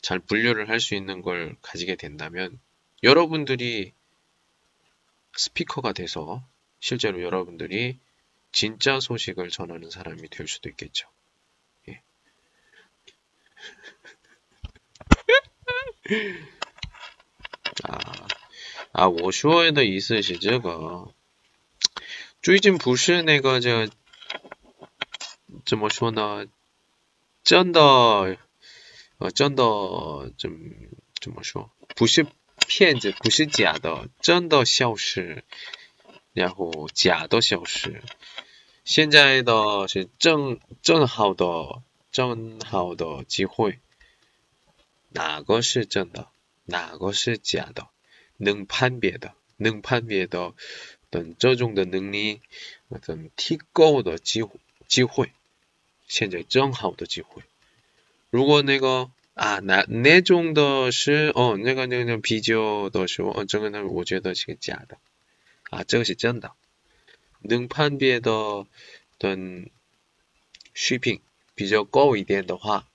잘 분류를 할 수 있는 걸 가지게 된다면 여러분들이 스피커가 돼서 실제로 여러분들이 진짜 소식을 전하는 사람이 될 수도 있겠죠. 啊啊，我说的意思是这个，最近不是那个这怎么说呢？真的，呃，真的怎怎么说？不是骗子，不是假的，真的消失，然后假的消失。现在的是正正好的正好的机会，哪个是真的，哪个是假的，能判别的，能判别的等这种的能力，等提高的机机会。现在正好的机会。如果那个啊，那那种的是哦，那个那个啤酒的时候，哦，这个呢，我觉得是个假的啊，这个是真的。能判别的等水平比较高一点的话，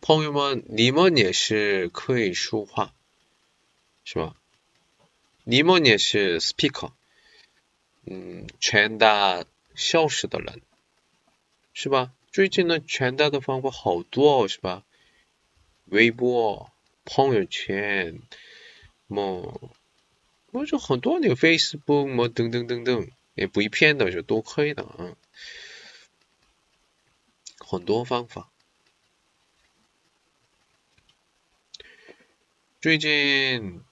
朋友们，你们也是可以说话，是吧？你们也是 speak，嗯，传达。消失的人，是吧？最近呢，传达的方法好多哦，是吧？微博、朋友圈，么，么就很多那个 Facebook 么等等等等，也不一片的就都可以的啊，很多方法。最近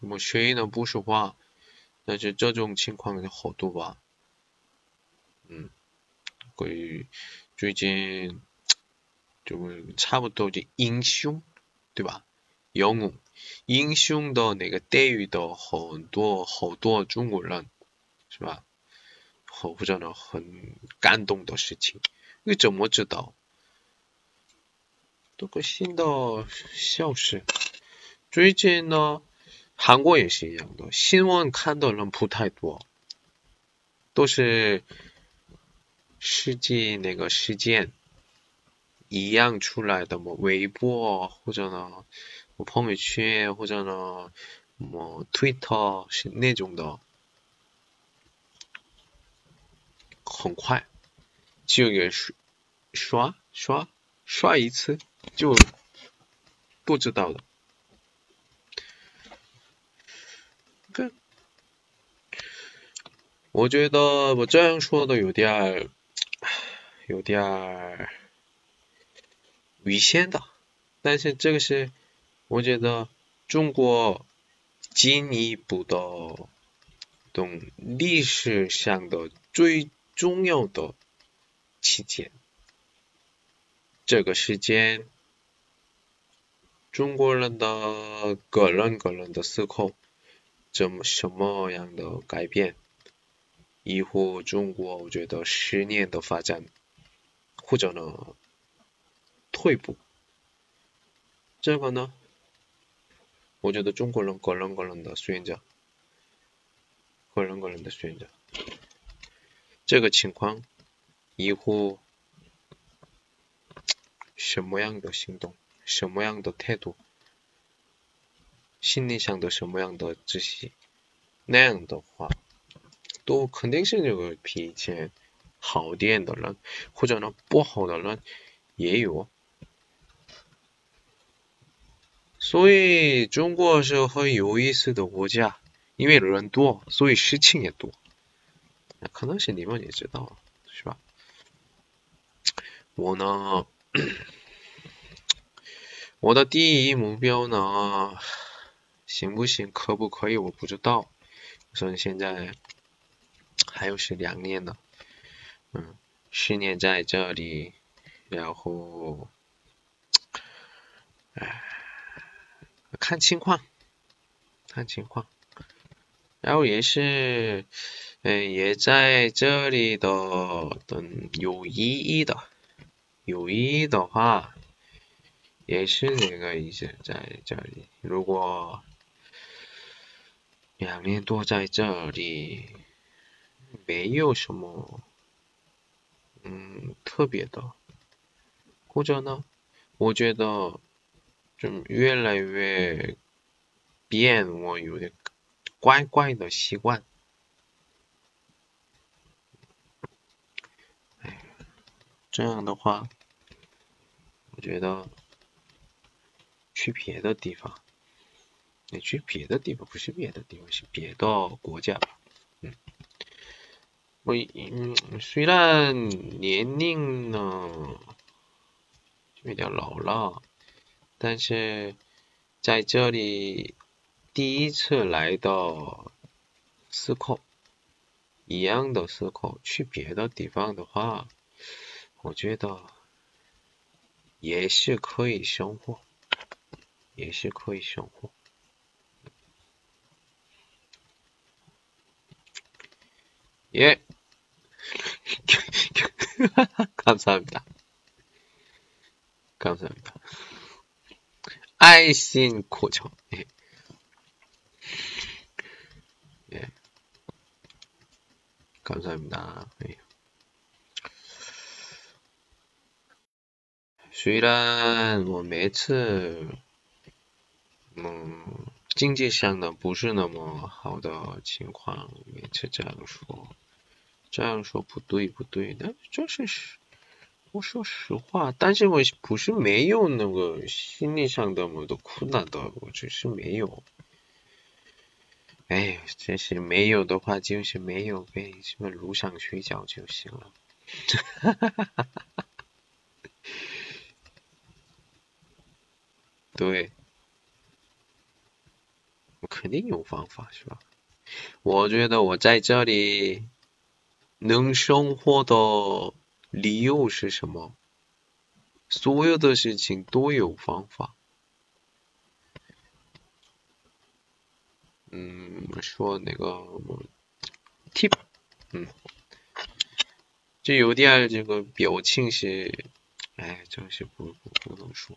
我谁呢不说话，但是这种情况有好多吧。嗯，关于最近就差不多就英雄，对吧？英雄，英雄的那个待遇的很多好多中国人，是吧？好或者呢很感动的事情，你怎么知道？这个新的消息，最近呢，韩国也是一样的，新闻看的人不太多，都是。实际那个事件一样出来的么？微博或者呢，我朋友圈或者呢，么 Twitter 是那种的，很快就给刷刷刷刷一次就不知道了。我觉得我这样说的有点儿。有点儿危险的，但是这个是我觉得中国进一步的懂历史上的最重要的期间。这个时间，中国人的个人个人的思考怎么什么样的改变？以后中国我觉得十年的发展。或者呢，退步，这个呢，我觉得中国人个人个人的选择，个人个人的选择，这个情况以后什么样的行动，什么样的态度，心理上的什么样的自信，那样的话，都肯定是那个比以前。好点的人，或者呢不好的人也有，所以中国是很有意思的国家，因为人多，所以事情也多。可能是你们也知道，是吧？我呢，[clears throat] 我的第一目标呢，行不行，可不可以，我不知道。所以现在还有是两年呢，嗯，十年在这里，然后，哎，看情况，看情况，然后也是，嗯，也在这里的，等有意义的。有意义的话，也是那个意思在这里。如果两年多在这里，没有什么嗯特别的，或者呢，我觉得就越来越变，我有点怪怪的习惯。这样的话。我觉得去别的地方，你去别的地方不是别的地方，是别的国家。嗯，我嗯虽然年龄呢有点老了，但是在这里第一次来到思考一样的思考，去别的地方的话，我觉得。也是可以生活，也是可以生活。예 감사합니다 감사합니다爱心扩张예 예， 감사합니다 虽然我每次，嗯，经济上的不是那么好的情况，每次这样说，这样说不对不对，那这是我说实话，但是我不是没有那个心理上的么多困难的，我只是没有。哎，真是没有的话，就是没有呗，什么路上睡觉就行了。哈哈哈哈哈哈。对，我肯定有方法，是吧？我觉得我在这里能生活的理由是什么？所有的事情都有方法。嗯，说那个 tip，嗯，就有点这个表情是，哎，真是不不不能说。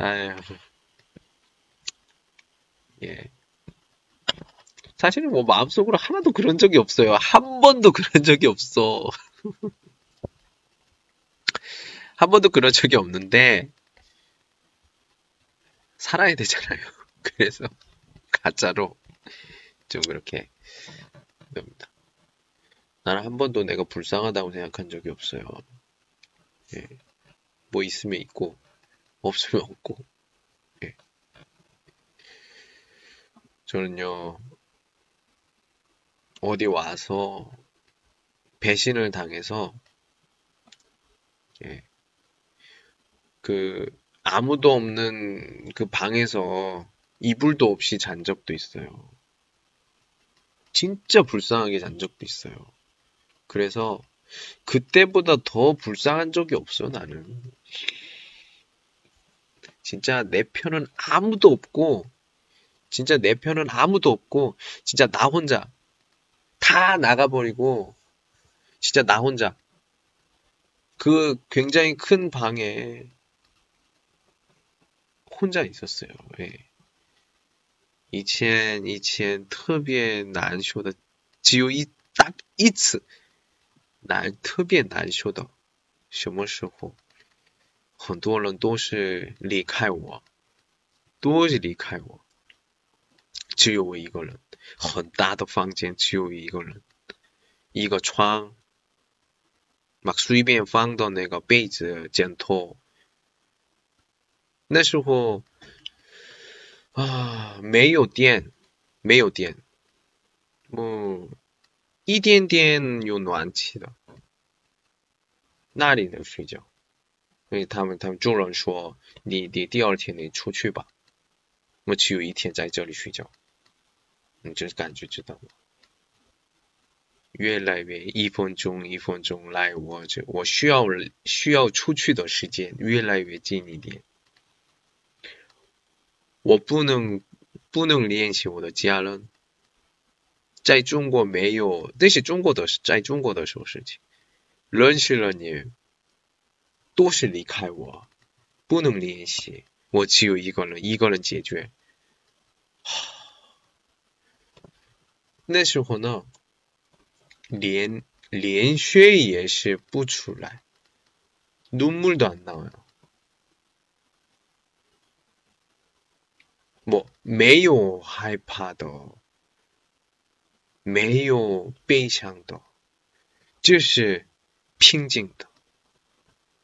哎呀，예 사실 뭐 마음속으로 하나도 그런 적이 없어요. 한 번도 그런 적이 없어. [laughs] 한 번도 그런 적이 없는데 살아야 되잖아요. [laughs] 그래서 가짜로 좀 그렇게 됩니다. 나는 한 번도 내가 불쌍하다고 생각한 적이 없어요. 예. 뭐 있으면 있고 없으면 없고. 예. 저는요, 어디 와서 배신을 당해서, 예. 그, 아무도 없는 그 방에서 이불도 없이 잔 적도 있어요. 진짜 불쌍하게 잔 적도 있어요. 그래서 그때보다 더 불쌍한 적이 없어, 나는. 진짜 내 편은 아무도 없고, 진짜 내 편은 아무도 없고, 진짜 나 혼자 다 나가버리고, 진짜 나 혼자 그 굉장히 큰 방에 혼자 있었어요. 예. 以前以前特别难受的，只有一大一次难特别难受的，什么时候？ 很多人都是离开我，都是离开我，只有我一个人。很大的房间只有一个人，一个床，把随便放的那个被子、枕头。那时候啊，没有电，没有电，嗯，一点点有暖气的，那里能睡觉？所以他们他们众人说：“你你第二天你出去吧，我只有一天在这里睡觉。”你这感觉知道吗？越来越一分钟一分钟来，我这我需要需要出去的时间越来越近一点。我不能不能联系我的家人，在中国没有，那是中国的，在中国的时候事情，认识了你。都是离开我，不能联系，我只有一个人，一个人解决。那时候呢，连连血也是不出来，눈물도안나와 요。 我没有害怕的，没有悲伤的，就是平静的。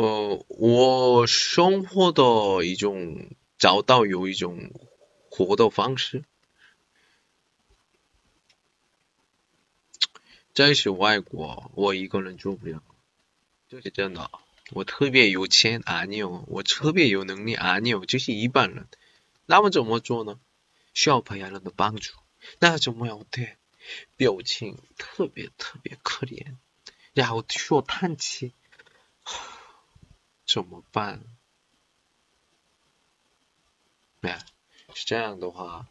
呃，我生活的一种找到有一种活的方式，真是外国，我一个人做不了，这是真的。我特别有钱啊，你有，我特别有能力啊，你有，这是一般人。那么怎么做呢？需要别人的帮助。那怎么样？对，表情特别特别可怜，然后说叹气。怎么办？哎，是这样的话，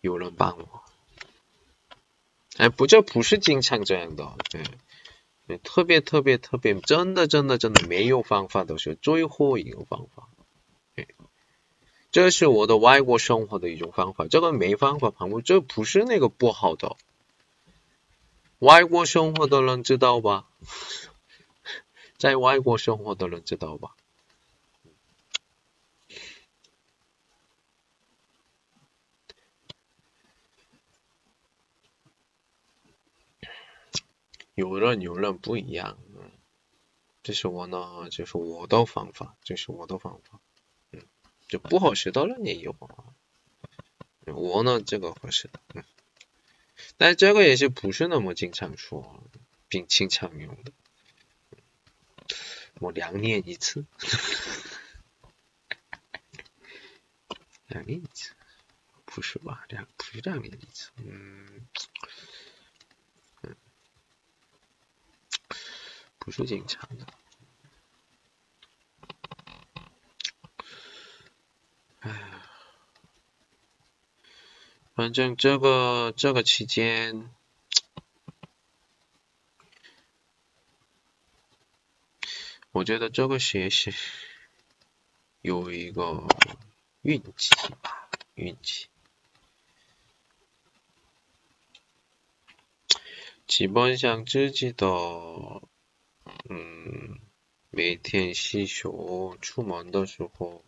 有人帮我。哎，不，这不是经常这样的，对，特别特别特别，真的真的真的没有方法的是最后一个方法。这是我的外国生活的一种方法，这个没方法旁这不是那个不好的。外国生活的人知道吧？在外国生活的人知道吧？有人有人不一样，嗯，这是我呢，就是我的方法，这是我的方法，嗯，就不合适的人也有，我呢这个合适的，嗯，但这个也是不是那么经常说，并经常用的。我两年一次，[laughs] 两年一次，不是吧？两不是两年一次，嗯，嗯，不是经常的。哎呀，反正这个这个期间。我觉得这个学习有一个运气吧，运气。基本上自己的，嗯，每天洗手，出门的时候，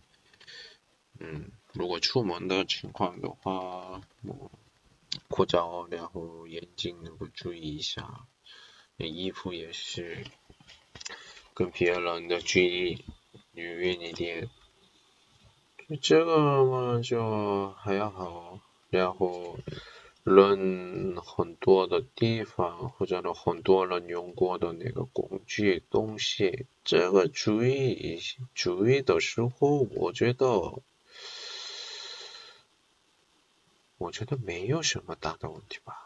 嗯，如果出门的情况的话，我口罩，然后眼睛能够注意一下，衣服也是。跟别人的距离远一点，这个嘛就还好。然后人很多的地方或者呢很多人用过的那个工具东西，这个注意注意的时候，我觉得我觉得没有什么大的问题吧。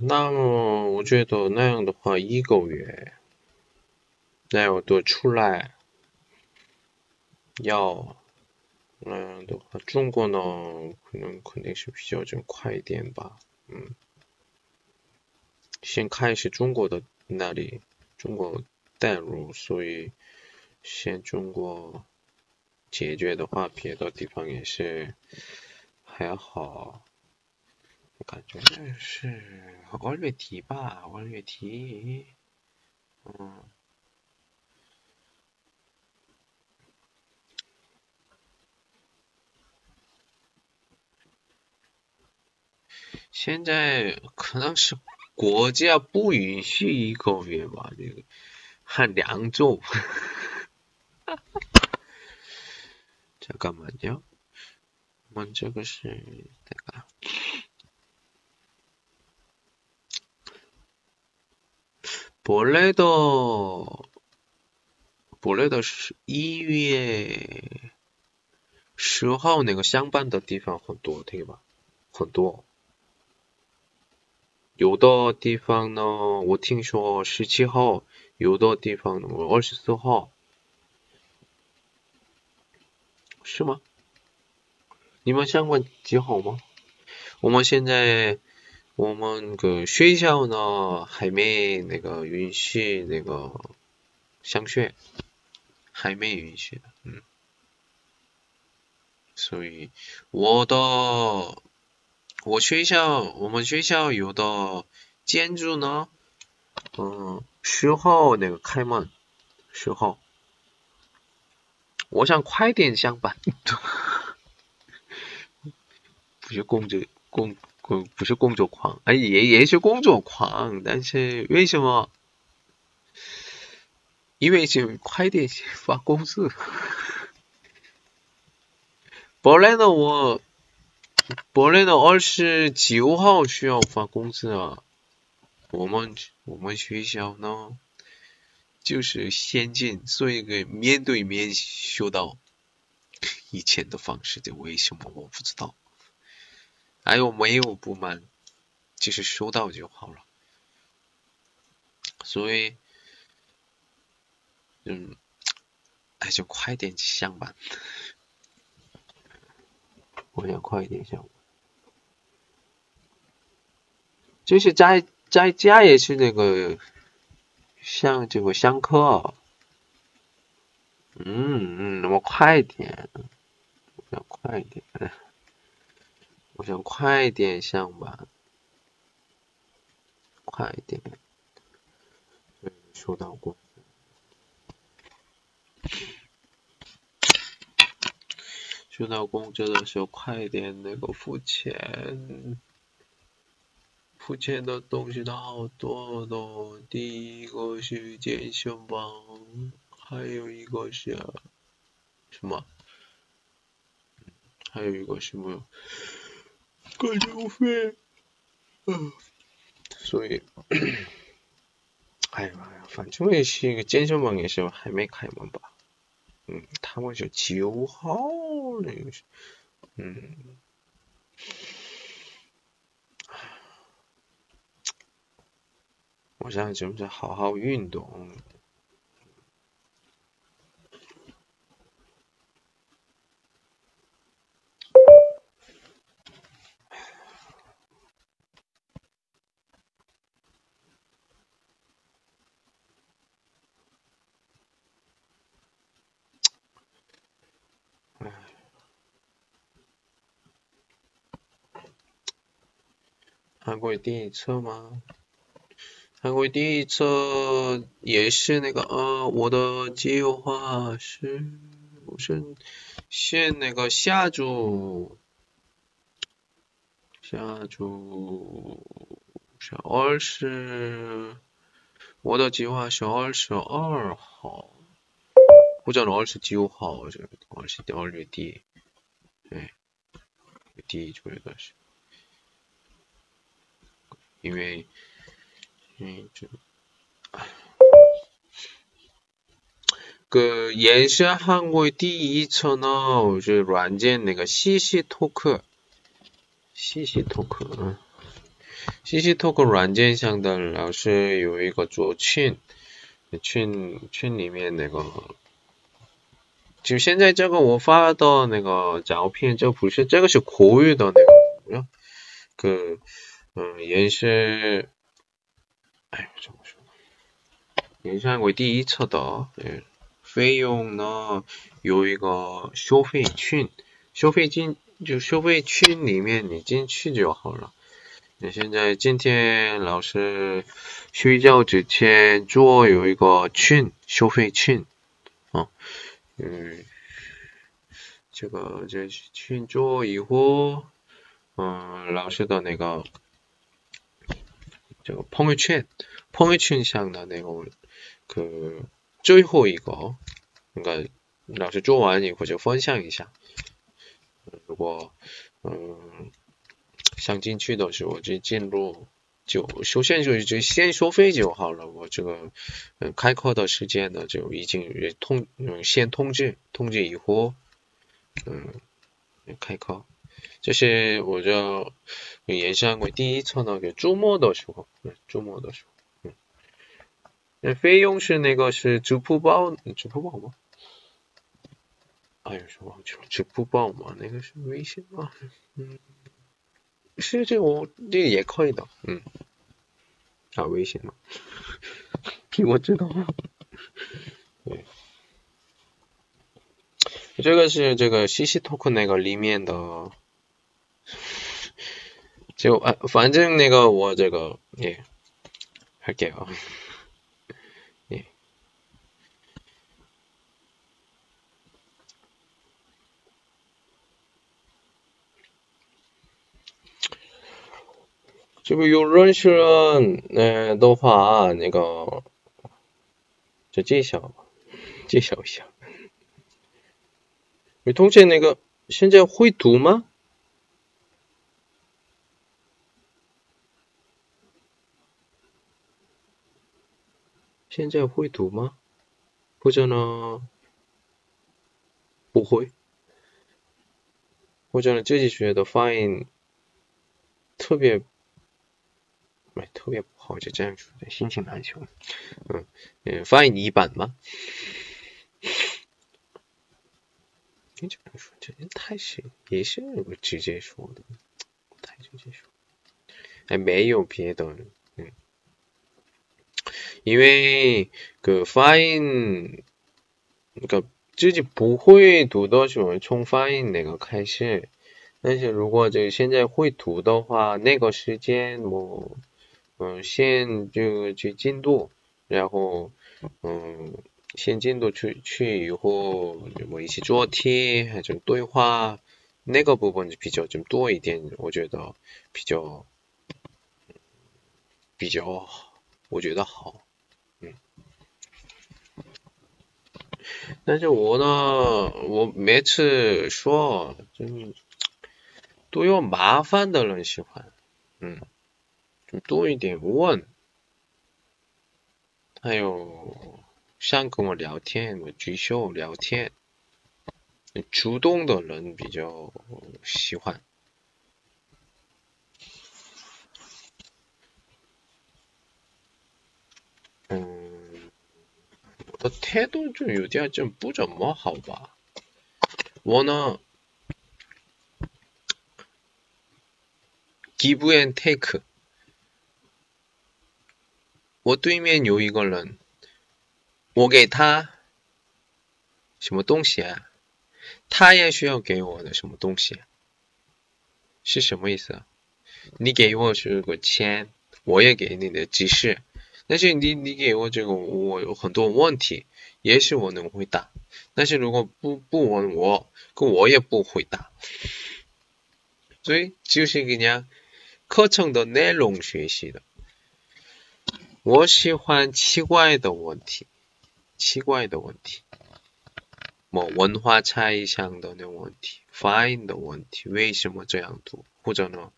那么我觉得那样的话，一个月那样的出来要那样的话，中国呢可能肯定是比较就快一点吧，嗯，先开始中国的那里，中国带入，所以先中国解决的话，别的地方也是还好。感觉是二月底吧，二月底，嗯，现在可能是国家不允许一个月吧，这个还两周，这干嘛呢？我们这个是不累。的，不累的是一月十号那个上班的地方很多，对吧？很多。有的地方呢，我听说十七号；有的地方呢，二十四号。是吗？你们上班几号吗？我们现在。我们个学校呢还没那个允许那个上学，还没允许，嗯，所以我的我学校我们学校有的建筑呢，嗯，十号那个开门，十号，我想快点上班，不是工作工。工不是工作狂，哎，也也是工作狂，但是为什么？因为是快点发工资。本来呢，我本来呢二十九号需要发工资啊。我们我们学校呢，就是先进，所以个面对面学到以前的方式，这为什么我不知道。还有没有不满，就是收到就好了。所以，嗯，那就快点上吧。我想快一点上。就是在在家也是那个，像这个上课。嗯嗯，我快点，我要快点。我想快点上班，快点，收到工资，收到工资的时候快点那个付钱，付钱的东西都好多的，第一个是健身房，还有一个是什么？还有一个什么？感觉费，嗯，所以，哎呀妈呀，反正也是一个健身房，也是还没开门吧？嗯，他们是九号那个是，嗯，我现在就是好好运动。韩国有电车吗？韩国第一册也是那个呃，我的计划是我是先那个下周下周是二十，我的计划是二十二号，或者二十九号，这个二十二月底，哎，第一左右的是，因为。因为，这个延伸韩国第一册呢，就是软件那个西西托克，西西托克，西西托克软件上的老师有一个做群，群群里面那个，就现在这个我发的那个照片，这不是这个是口语的那个，个嗯也是。哎，怎么说？延伸为第一册的，费用呢有一个消费群，消费进就消费群里面你进去就好了。那现在今天老师睡觉之前做有一个群，消费群啊，嗯，这个这群做以后，嗯，老师的那个。这个朋友圈，朋友圈上的那个可最后一个，那个老师做完以后就分享一下。如果嗯想进去的时候就进入，就首先就就先收费就好了。我这个嗯开课的时间呢就已经通嗯先通知，通知以后嗯开课。这是我就延伸过第一册那个周末的时候，周末的时候，嗯，费用是那个是支付宝，支付宝吗？哎呀，是忘记了，支付宝吗？那个是微信吗？嗯，是这我这个也可以的，嗯，啊，微信吗？比我知道，对，这个是这个西西托克那个里面的。 제가 아, 그 완전 내가 와 제가 예 할게요. [laughs] 예. 지금 요런 실은 네, 너화 내가 저 지셔 지셔 시야. 통째 내가 현재 호이 두마 现在会读吗？或者呢？不会？或者呢？自己学的发音特别，没特别不好，就这样说，心情难受。嗯嗯，发音一般吗？你这样说，这太是也是我直接说的，太直接说。哎，没有别的了。因为그发音그러니까自己不会读的时候从发音那个开始，但是如果这现在会读的话，那个时间뭐嗯先就去进度，然后嗯先进度去去以后뭐一起做题还是对话，那个部分比较좀多一点，我觉得比较比较我觉得好。 但是我呢，我每次说，就是都有麻烦的人喜欢，嗯，就多一点问，还有想跟我聊天，我举手聊天，主动的人比较喜欢，嗯。的态度就有点就不怎么好吧。我呢，give and take。我对面有一个人，我给他什么东西啊？他也需要给我的什么东西？是什么意思啊？你给我是个钱，我也给你的指示。但是你你给我这个我有很多问题，也许我能回答。但是如果不不问我，我也不回答。所以就是人家课程的内容学习的。我喜欢奇怪的问题，奇怪的问题，么文化差异上的那问题，发音的问题，为什么这样读？或者呢，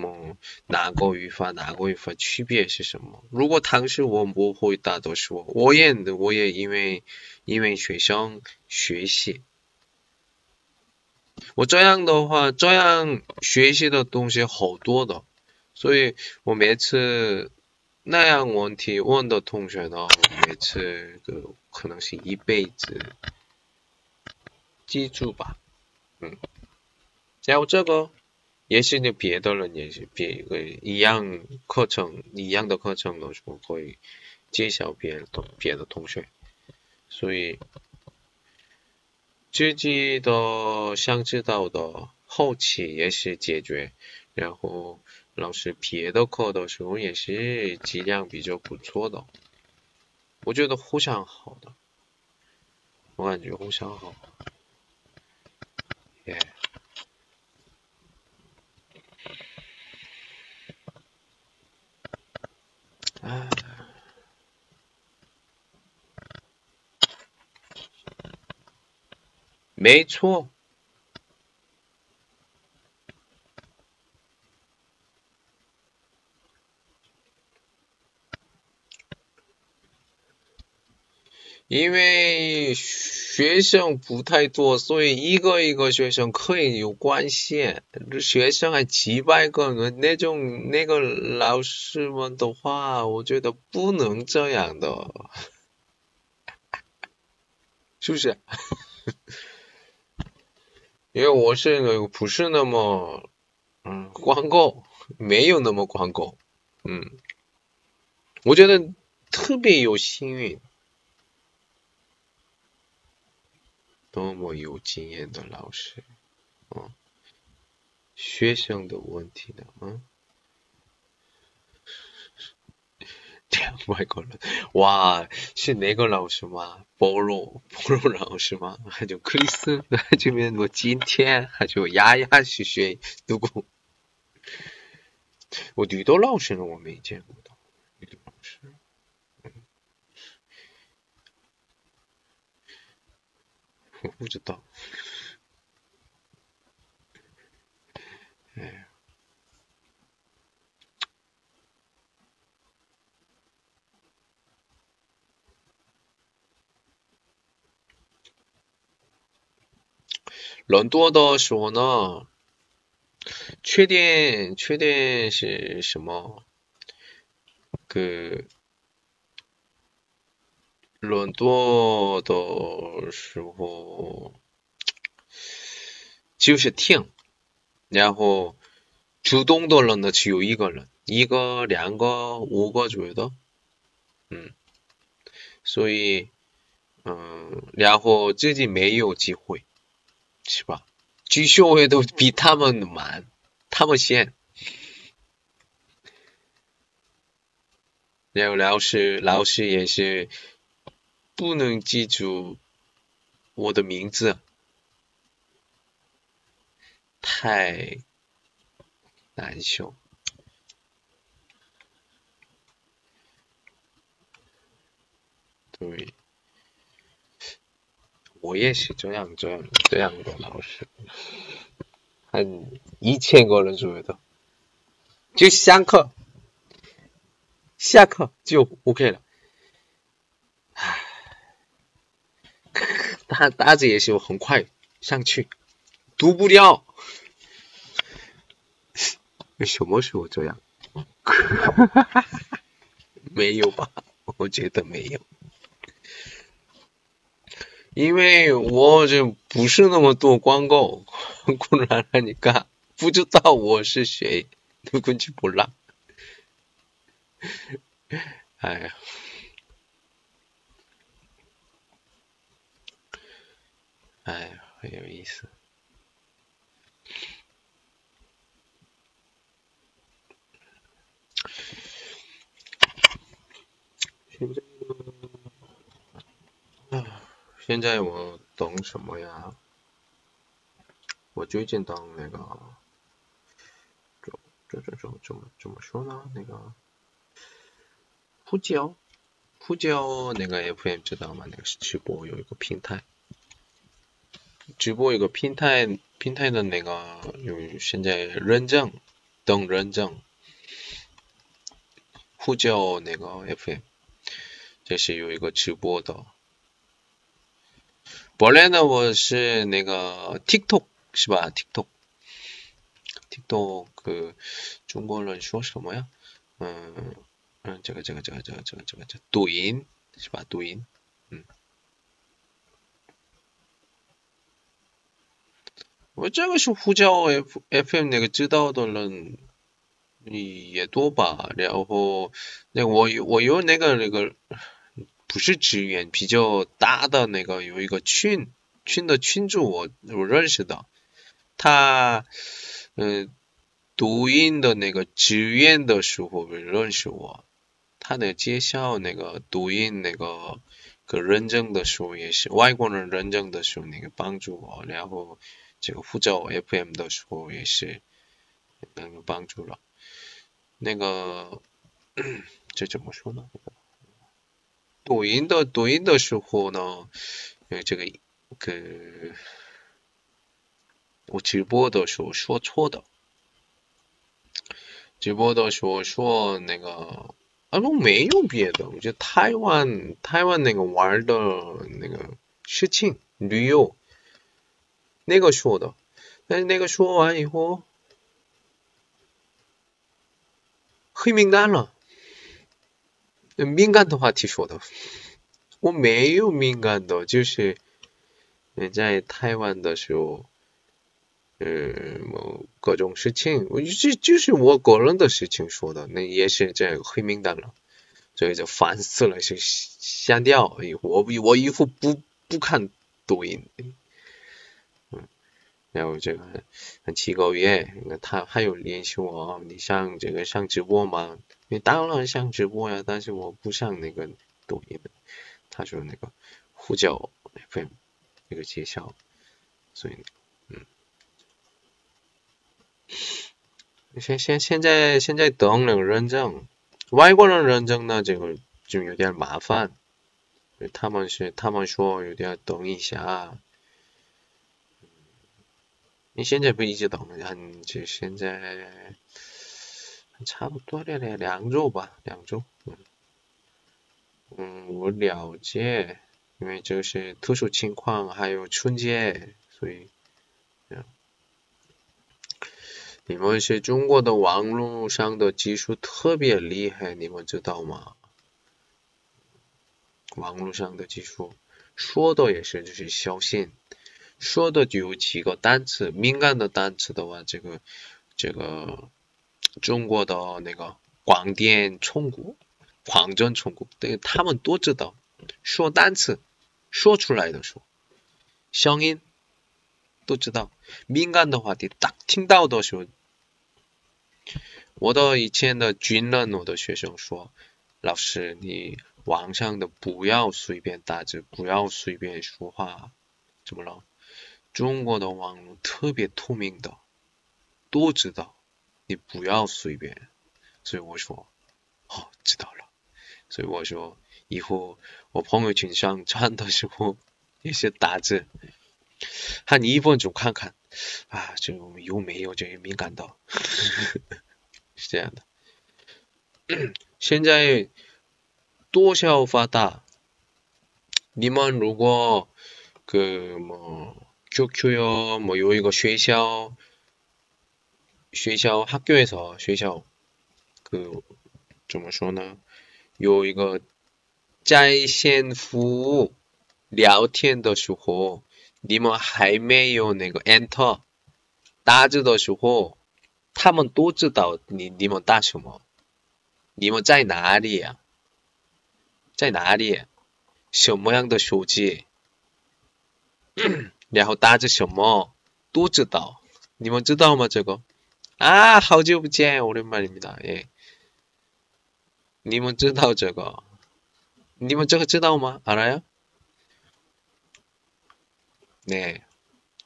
么哪个语法哪个语法区别是什么？如果当时我不会，大多数，我也我也因为因为学生学习，我这样的话，这样学习的东西好多的，所以我每次。那样问题问的同学呢，每次都可能是一辈子。记住吧，嗯，然后这个也是你别的人也是别个一样课程一样的课程的时候会介绍别的别的同学，所以自己的想知道的后期也是解决，然后。老师别的课的时候也是质量比较不错的，我觉得互相好的，我感觉互相好，耶，啊，没错。因为学生不太多，所以一个一个学生可以有关系。学生还几百个人，那种那个老师们的话，我觉得不能这样的，[laughs] 是不是？[laughs] 因为我是不是那么嗯广告，没有那么广告，嗯，我觉得特别有幸运。多么有经验的老师，啊，学生的问题呢？啊，两百个人，哇，是哪个老师吗？菠萝，菠萝老师吗？还有克里斯，这边我今天还有丫丫是谁？如果我女的老师呢？我没见过 我不知道，哎，人多的时候呢，缺点缺点是什么？个。 人多的时候就是听，然后主动的人呢只有一个人，一个、两个、五个左右的，嗯，所以，嗯，然后自己没有机会，是吧？举手会都比他们慢，他们先，然后老师，老师也是。不能记住我的名字，太难受。对，我也是这样这样这样的老师，很一千个人左右的，就下课，下课就 OK 了。他大字也是很快上去，读不掉。什么时候这样？[laughs] 没有吧？我觉得没有，因为我就不是那么多广告，不然让你看，不知道我是谁，根本就不让。哎呀。哎，很有意思。现在，啊，现在我懂什么呀？我最近当那个，怎怎怎怎怎么怎么说呢？那个呼叫，呼叫那个 FM 知道吗？那个是直播有一个平台。直播一个平台，平台的那个有现在认证，等认证，呼叫那个 FM，这是有一个直播的。本来呢，我是那个 TikTok 是吧？TikTok，TikTok 个中国人说什么呀？嗯嗯，这个这个这个这个这个这个这抖音是吧？抖音， 我这个是呼叫 F FM 那个知道的人也多吧？然后那我有我有那个那个。不是职员，比较大的那个有一个群，群的群主我我认识的，他嗯读音的那个职员的时候认识我，他的介绍那个读音那个个认证的时候也是外国人认证的时候那个帮助我，然后这个护照 FM 的时候也是那个帮助了，那个 [clears throat] 这怎么说呢？抖音的抖音的时候呢，因为，这个个我直播的时候说错的，直播的时候说那个啊，我没有别的，我觉得台湾台湾那个玩的那个事情旅游那个说的，但是那个说完以后黑名单了。敏感的话题说的，我没有敏感的，就是在台湾的时候，嗯，某各种事情，我就就是我个人的事情说的，那也是在黑名单了，所以就烦死了，就删掉。我我以后不不看抖音。然后这个几个月，他还有联系我，你上这个上直播吗？你当然上直播呀，但是我不上那个抖音的。他说那个呼叫 FM 那个介绍，所以嗯，现现现在现在等那个认证，外国人认证呢，这个就有点麻烦，他们是他们说有点等一下。你现在不一直等了，很就现在差不多了两两周吧，两周。嗯，我了解，因为这是特殊情况，还有春节，所以，你们是中国的网络上的技术特别厉害，你们知道吗？网络上的技术说的也是，就是小心。说的就有几个单词，敏感的单词的话，这个这个中国的那个广电重工、广电重工，对，他们都知道。说单词说出来的时候，声音都知道。敏感的话题，当听到的时候，我的以前的军人，我的学生说，老师，你网上的不要随便打字，不要随便说话，怎么了？中国的网络特别透明的，都知道，你不要随便。所以我说，好，知道了。所以我说，以后我朋友圈上传的时候，也是打字，看你一分钟看看，啊，这有没有这些敏感的？[laughs] 是这样的。[coughs] 现在多少发达？你们如果个 么？ QQ요, 뭐, 요, 이거, 学校, 学校, 학교에서, 学校, 그, 怎么说呢? 요, 이거, 在线服务聊天的时候，你们还没有那个 enter 打字的时候，他们都知道你你们打什么，在哪里？在哪里？什么样的手机？ [clears throat] 然后打着什么都知道，你们知道吗？这个啊，好久不见，오랜만입니 다。 哎，你们知道这个？你们这个知道吗？알아 요？ 네,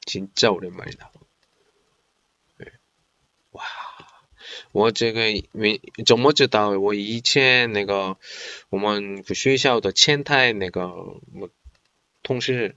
진짜 오랜만이다. 네. 와, 我这个，我怎么知道？我以前那个我们学校的前台那个我同事，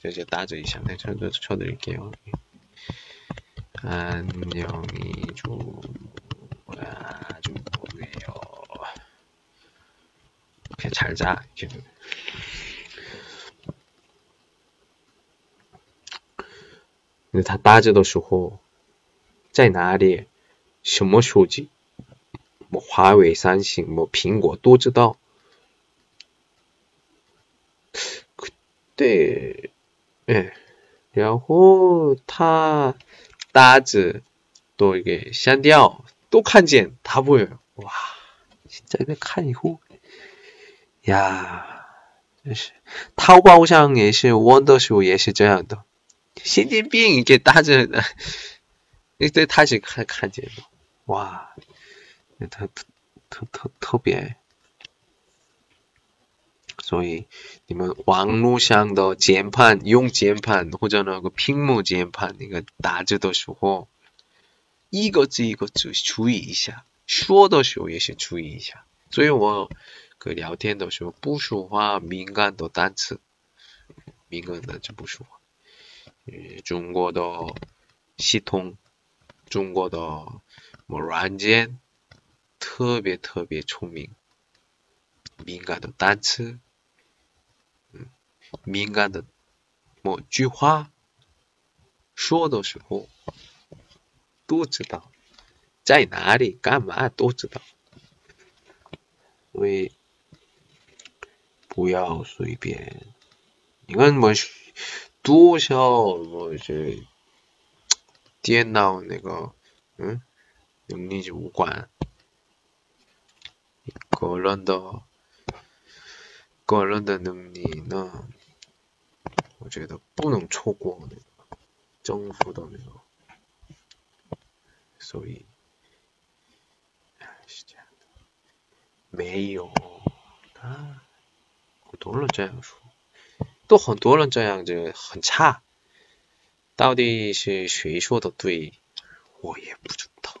这就打字一下，再쳐쳐쳐드릴게요안녕히주아주무세 요， 그잘자 이렇게。 他搭着的时候，在哪里？什么手机？么华为、三星、么苹果都知道。对， 哎，然后他搭着都给删掉，都看见，他不会。哇，在那看以后，呀，真是，淘宝上也是，我的时候也是这样的。神经病给搭着的，这他是看看见的，哇，特特特特特别，所以你们网络上的键盘用键盘或者那个屏幕键盘那个打字的时候，一个字一个字注意一下，说的时候也是注意一下。所以我跟聊天的时候不说话敏感的单词，敏感的就不说话。中国的系统，中国的么软件特别特别聪明，敏感的单词，敏感的某句话说的时候都知道，在哪里干嘛都知道，所以不要随便，你看么？多少我这电脑那个嗯能力就无关，个人的个人的能力呢，我觉得不能错过那个政府的那个，所以是这样的，没有啊，好多人这样说。都很多人这样就很差，到底是谁说的对，我也不知道。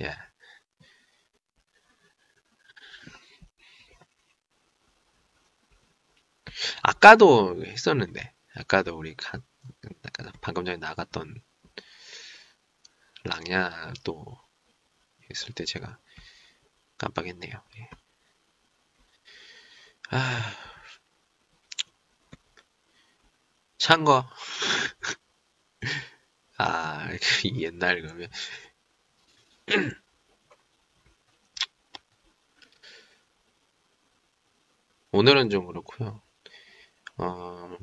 예. 아까도 했었는데, 아까도 우리 가, 방금 전에 나갔던 랑야 또 했을 때 제가 깜빡했네요. 예. 아. 찬 거. [laughs] 아, 옛날 그러면. [clears throat] 오늘은 좀 그렇고요. 어,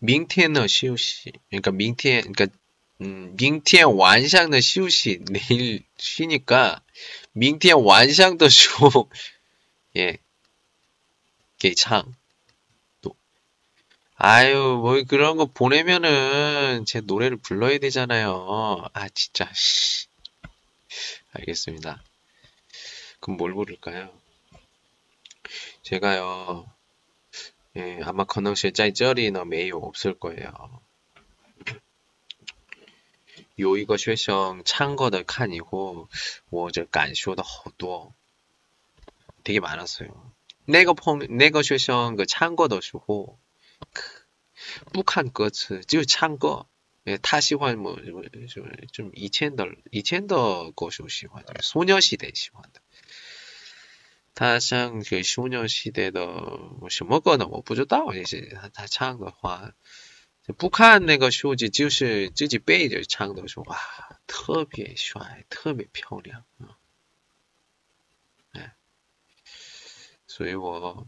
밍티엔의 시우씨. 그러니까 밍티엔, 그러니까 음, 밍티엔 완샹의 시우씨 내일 쉬니까 밍티엔 완샹도 쉬고 [laughs] 예, 게창. 아유, 뭐 그런 거 보내면은 제 노래를 불러야 되잖아요. 아, 진짜, 씨. 알겠습니다. 그럼 뭘 부를까요? 제가요, 예, 아마 건너시에 짜이쩌리너 메이오 없을 거예요. 요 이거 쉐션 창거들 칸이고, 워저 간쇼더 허도 되게 많았어요. 내거 펌 내거 쉐션 그 창거도 쇼고, 不看歌词就唱歌。예, 타 시환 뭐, 뭐 좀, 좀 이첸더 이첸더 거쇼 시환 소녀시대 시환 他像그 소녀시대的 什么歌呢我不知道也是他他唱的话就不看那个数字就是自己背着唱的时候哇特别帅特别漂亮啊所以我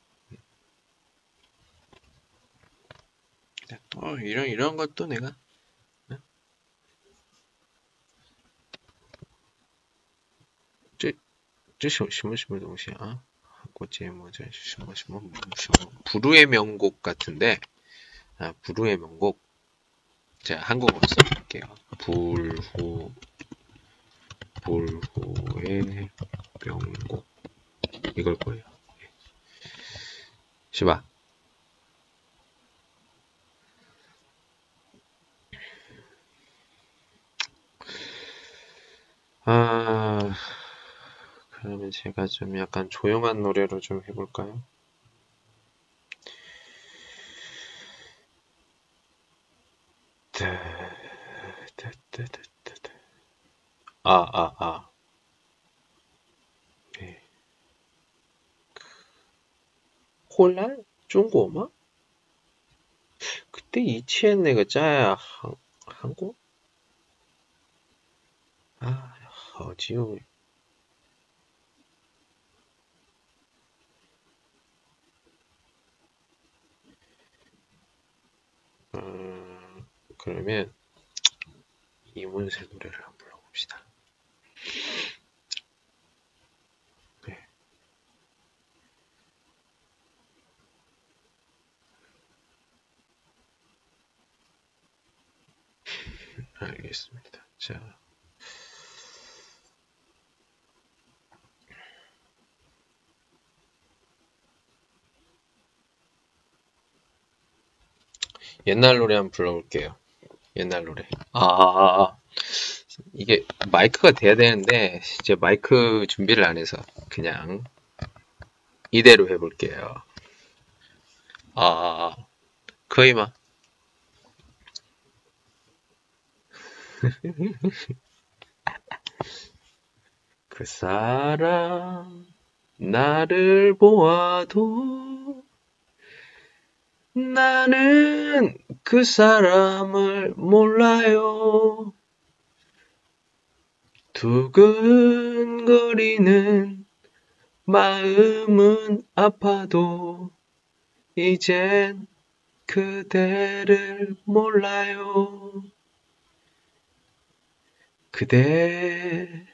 어, 이런, 이런 것도 내가, 네? 这, 这什什么什么东西啊? 한국节目, 这什么什么什么 부르의 명곡 같은데, 아, 부르의 명곡. 제가 한국어로 써볼게요. 불후, 불후의 명곡. 이걸 거예요. 是吧? 아, 그러면 제가 좀 약간 조용한 노래로 좀 해볼까요? 아, 아, 아. 네. 홀란? 중국어? 그때 이치엔 내가 짜야 한, 한국? 아, 好久 음, 그러면 이문세 노래를 한번 불러봅시다. 네. 알겠습니다. 자. 옛날 노래 한번 불러볼게요. 옛날 노래. 아, 아, 아, 이게 마이크가 돼야 되는데 이제 마이크 준비를 안 해서 그냥 이대로 해볼게요. 아, 거의마. [laughs] 그 사람 나를 보아도 나는 그 사람을 몰라요. 두근거리는 마음은 아파도 이젠 그대를 몰라요. 그대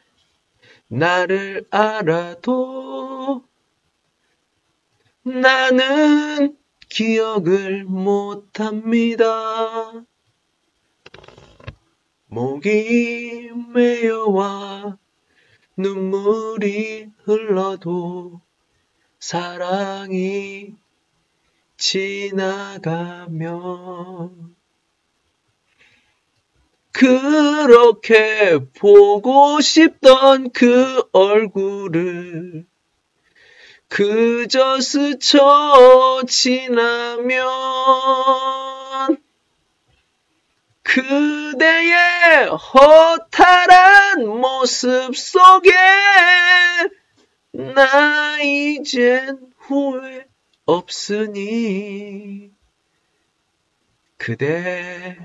나를 알아도 나는 기억을 못합니다. 목이 메어와 눈물이 흘러도 사랑이 지나가면 그렇게 보고 싶던 그 얼굴을 그저 스쳐 지나면 그대의 허탈한 모습 속에 나 이젠 후회 없으니 그대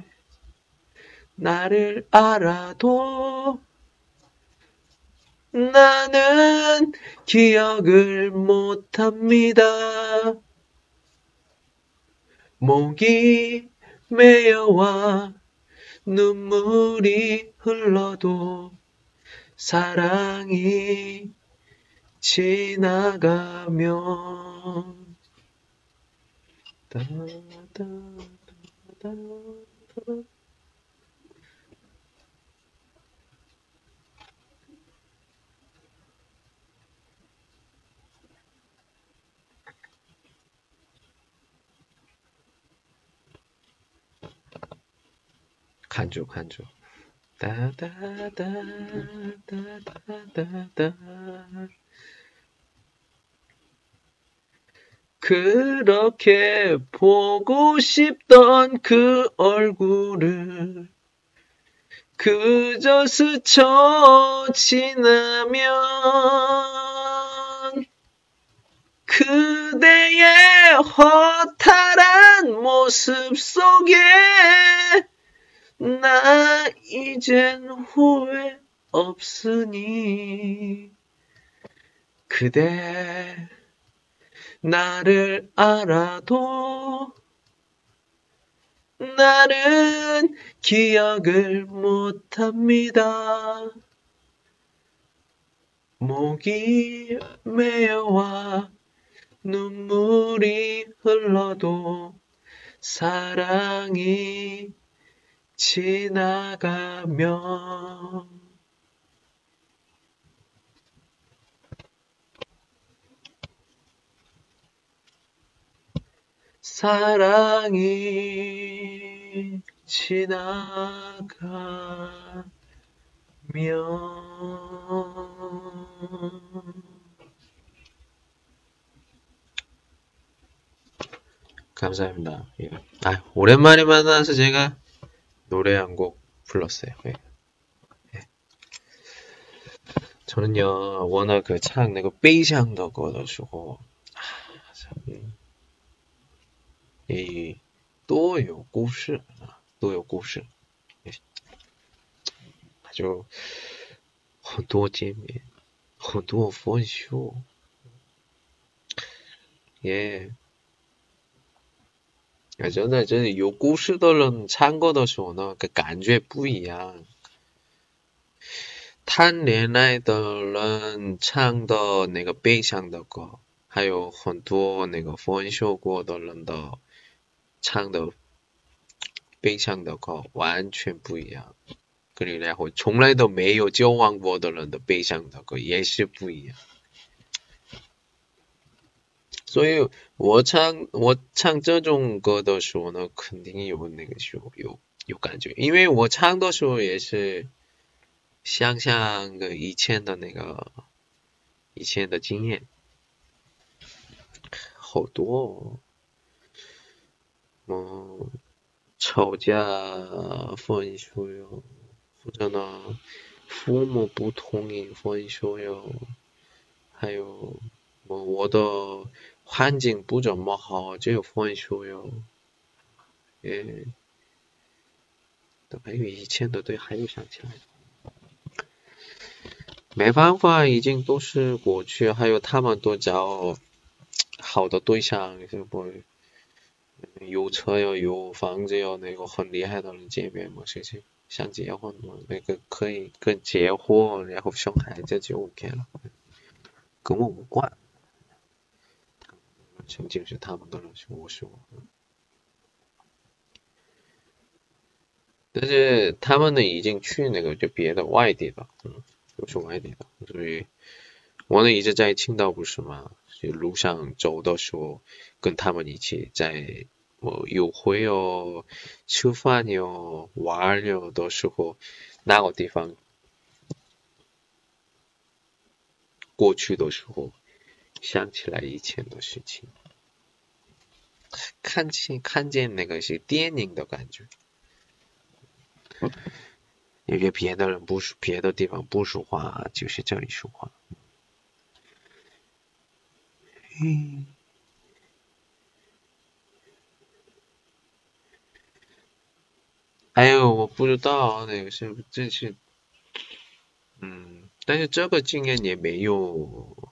나를 알아도 나는 기억을 못합니다. 목이 메여와 눈물이 흘러도 사랑이 지나가면 따다다다 간주 간주. 다다다다다다다. 그렇게 보고 싶던 그 얼굴을 그저 스쳐 지나면 그대의 허탈한 모습 속에 나 이젠 후회 없으니 그대 나를 알아도 나는 기억을 못합니다. 목이 메어와 눈물이 흘러도 사랑이 지나가면 사랑이 지나가면 감사합니다. 예. 아, 오랜만에 만나서 제가 노래 한 곡 불렀어요. 예. 예. 저는요, 워낙 그唱那个悲伤的歌的时候，啊，嗯。诶，多有故事啊，多有故事，就很多见面，很多分手，耶！ 啊，真的，真的有故事的人唱歌的时候呢，个感觉不一样。谈恋爱的人唱的那个悲伤的歌，还有很多那个分手过的人的。唱的悲伤的歌完全不一样，跟你然后从来都没有交往过的人的悲伤的歌也是不一样。所以我唱我唱这种歌的时候呢，肯定有那个时候有有感觉，因为我唱的时候也是想想个以前的那个以前的经验，好多。哦，嗯吵架分手哟，或者呢父母不同意分手哟，还有我我的环境不怎么好就有分手哟，诶，还有以前的对，还有想起来，没办法，已经都是过去，还有他们都找好的对象，是不？有车哟，有房子哟，那个很厉害的人见面嘛，谁谁想结婚嘛，那个可以跟结婚，然后生孩子就 OK 了，跟我无关。曾经是他们跟是我是我。但是他们呢已经去那个就别的外地了，嗯，都是外地的，所以我呢一直在青岛不是嘛，就路上走的时候跟他们一起在我有会哦，吃饭哟，玩哟的时候那个地方过去的时候想起来以前的事情。看见看见那个是电影的感觉，因为别的人不说，别的地方不说话，就是这里说话，嗯。还有我不知道那个是这是，嗯，但是这个经验也没有，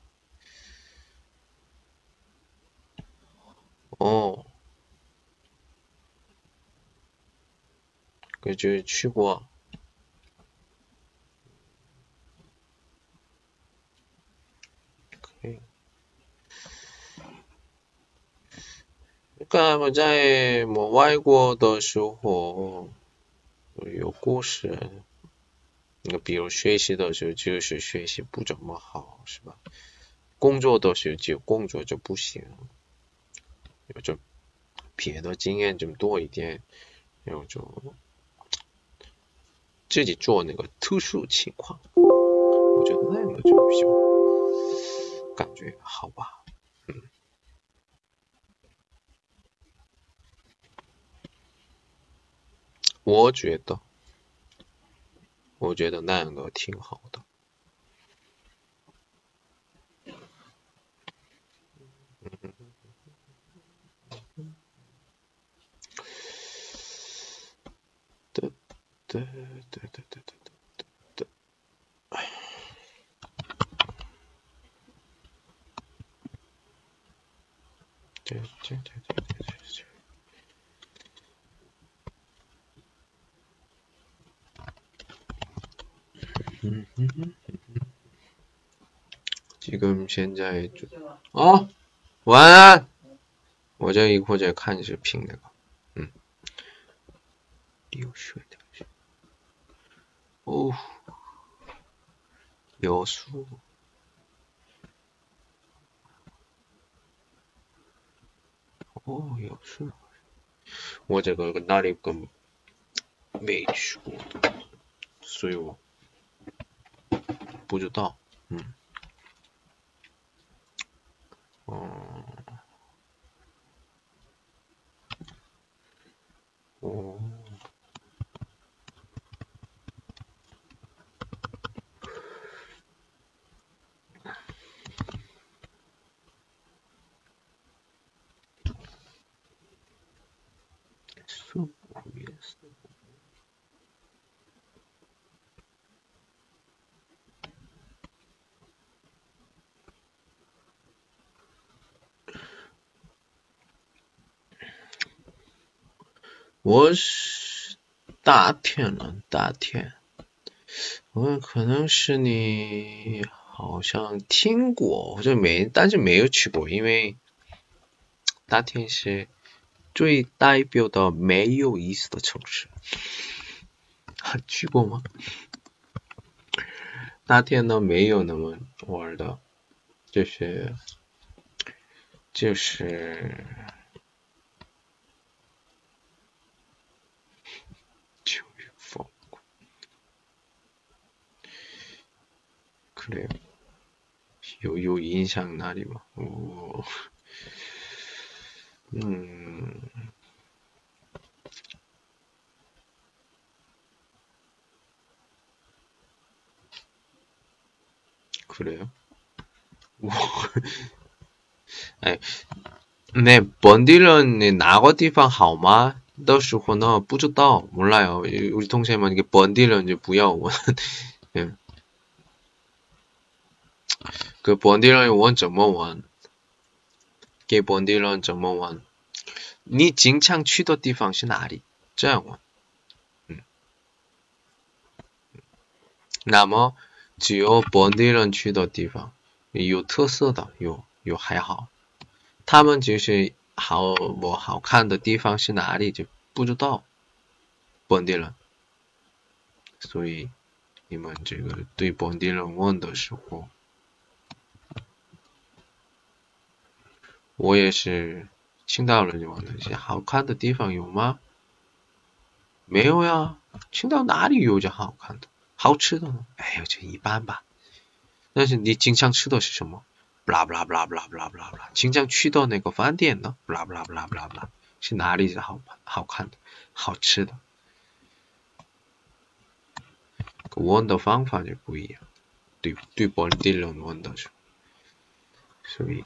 哦。感觉去过。可以。刚才我在某外国的时候有故事那比如学习的时候就是学习不怎么好是吧？工作的时候就工作就不行。有就别的经验就多一点，有就自己做那个特殊情况，我觉得那个就比较感觉好吧，嗯。我觉得，我觉得那样的挺好的。对对对对对对对对。对对对对对。嗯嗯嗯嗯，지금现在就哦，晚安。我这一会儿在看视频那个，嗯，流水 오우 여수. 오 여수. 뭐 어제 그 날이 그 메이주고 수요. 보조다. 응. 음. 어... 오... 我是大天了，大天，我可能是你好像听过，或者没，但是没有去过，因为大天是最代表的没有意思的城市，还 [laughs] 去过吗？大天呢没有那么玩的，就是就是。 그래요. 요요 인상 날이 막. 뭐. 오. 음. 그래요? 오. [laughs] 아니, 네, 那本地人你哪个地方好吗？到时候呢不知道，몰라요。우리동생만이게번디런이제不要我，嗯。 [laughs] 그本地人问怎么问？给本地人怎么问？你经常去的地方是哪里？这样问。嗯。那么只有本地人去的地方，有特色的，有有还好。他们就是好我好看的地方是哪里就不知道。本地人。所以你们这个对本地人问的时候。我也是青岛人，就问那些好看的地方有吗？没有呀，青岛哪里有这好看的、好吃的呢？哎呦，就一般吧。但是你经常吃的是什么？不啦不啦不啦不啦不啦不啦不啦，经常去到那个饭店呢？不啦不啦不啦不啦不啦，是哪里是好好看的、好吃的？问的方法就不一样，对对本地人问的是，所以。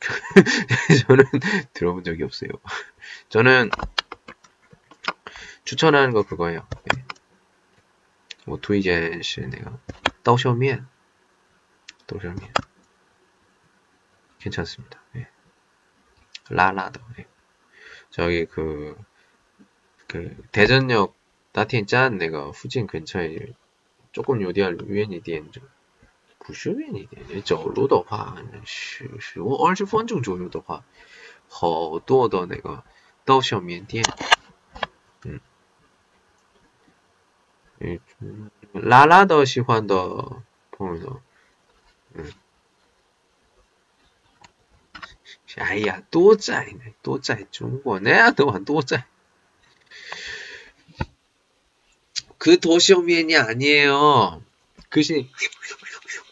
[laughs] 저는 들어본 적이 없어요. 저는 추천하는 거 그거예요. 네. 뭐 투이젠 씨 내가 떠셔면 떠셔면 괜찮습니다. 네. 라라도 네. 저기 그, 그 대전역 따티엔 짠 내가 후진 근처에 조금 요디할 유엔이디엔 좀 点 不是远一点，走路的话，十五二十分钟左右的话，好多的那个刀削面店，嗯， 음, 라라더 시환더 보면서, 음. 哎呀，多窄呢，多窄，中国那都很多窄。그 도시오면이 아니에요. 그시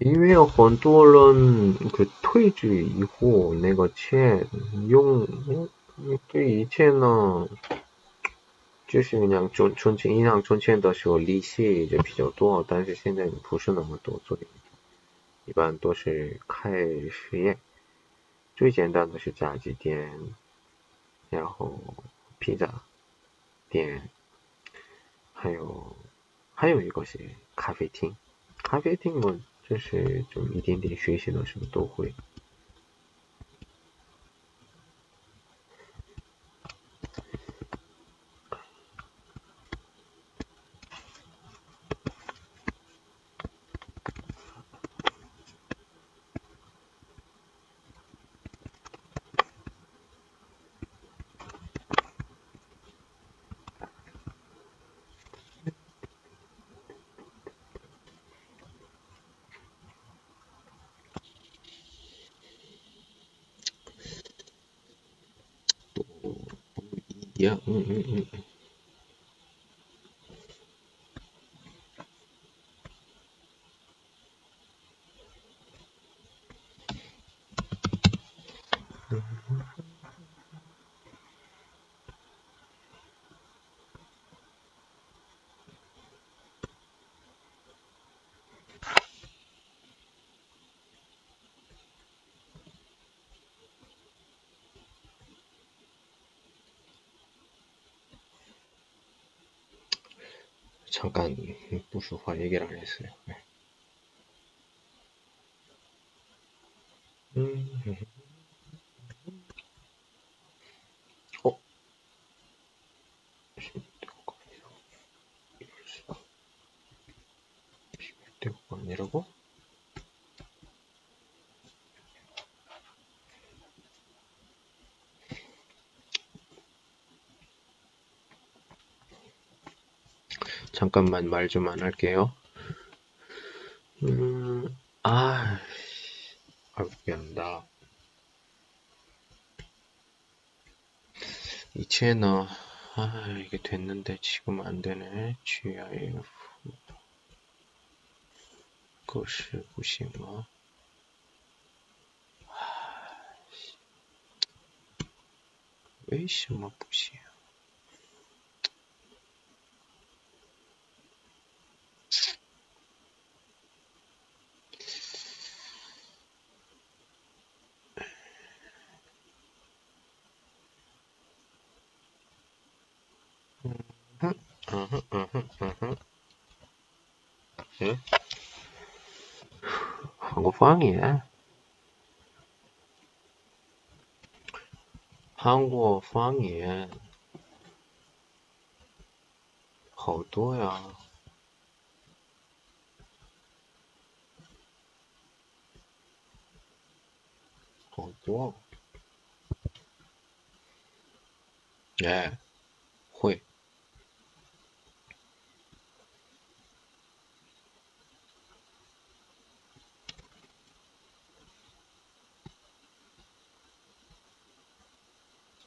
因为很多人可退居以后那个钱用，这一切呢，就是银行存存钱，银行存钱的时候利息就比较多，但是现在不是那么多，所以一般都是开实验，最简单的是炸鸡店，然后披萨店，还有还有一个是咖啡厅，咖啡厅我。就是就一点点学习的什么都会。呀，嗯嗯嗯嗯。 잠깐 부수화 얘기를 안 했어요. 잠깐만 말 좀 안 할게요. 음, 아, 아, 미안다. 이 채널, 아, 이게 됐는데 지금 안 되네. GIF. 것이, 것이 뭐. 아, 왜, 이씨, 뭐, 부시야. 韩国方言，好多呀，好多，哎，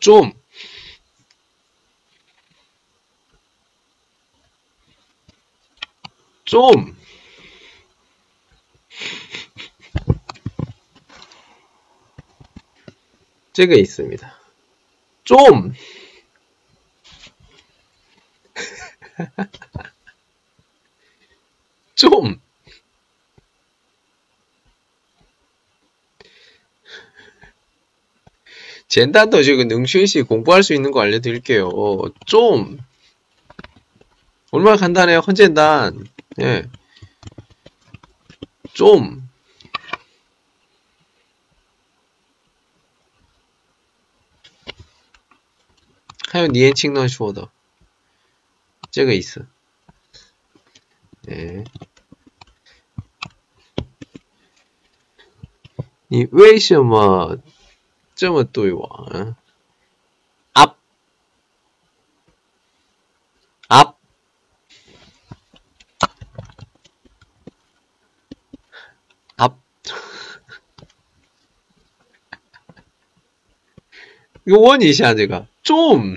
좀, 좀, 这个 있습니다. 좀, [laughs] 좀, 简单的这个能学习 공부할 수 있는 거 알려드릴게요. 좀 얼마나 간단해요. 很简单. 예. 좀 하여 니엔칭넌 슈어더 这个意思. 예. 你为什么 这么对我嗯，up up up，我问你一下这个重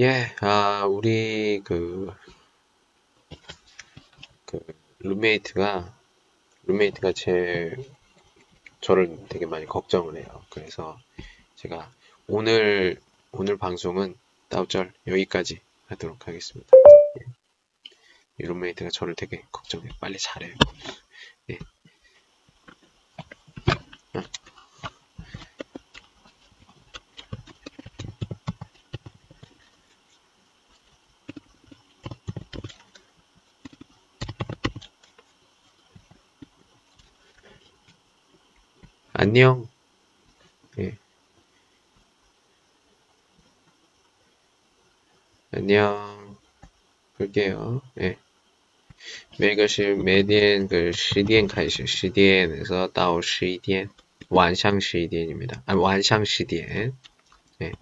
예 아， 우리 그 그 룸메이트가 룸메이트가 제 저를 되게 많이 걱정을 해요. 그래서 제가 오늘 오늘 방송은 따우절 여기까지 하도록 하겠습니다. 예. 룸메이트가 저를 되게 걱정해. 빨리 잘해요. 안녕. 예. 안녕. 볼게요. 예. 每个是每天그10点开始，10点에서到11点，晚上11点입니다. 아, 晚上10点. 예.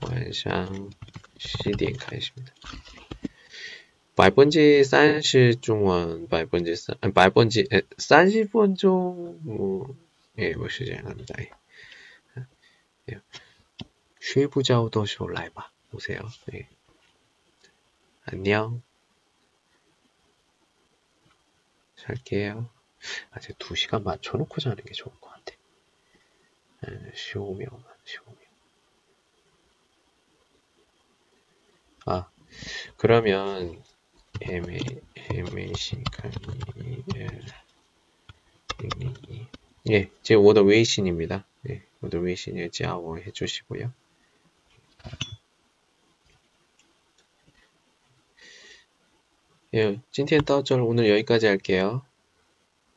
晚上10点开始입니다. 百分之三十中文，百分之三，百分之，30分钟， 뭐, 예, 뭐是这样的，예. 睡不着的时候来吧, 오세요. 예. 안녕. 잘게요. 아, 제 2시간 맞춰놓고 자는 게 좋을 것 같아. 15명, 15명. 아, 그러면, M, M, C, 칸이, L, 이 예, 제 워더웨이신입니다. 예, 워더 웨이신에 제아워 해주시고요. 예, 찐티엔 떠절 오늘 여기까지 할게요.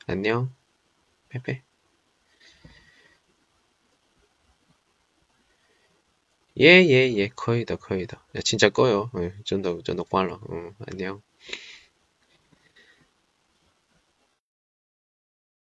안녕, 빼빼. 예, 예, 예, 거의 다, 거의 다. 야, 진짜 꺼요. 예, 좀더, 좀더 빨라. 응, 안녕.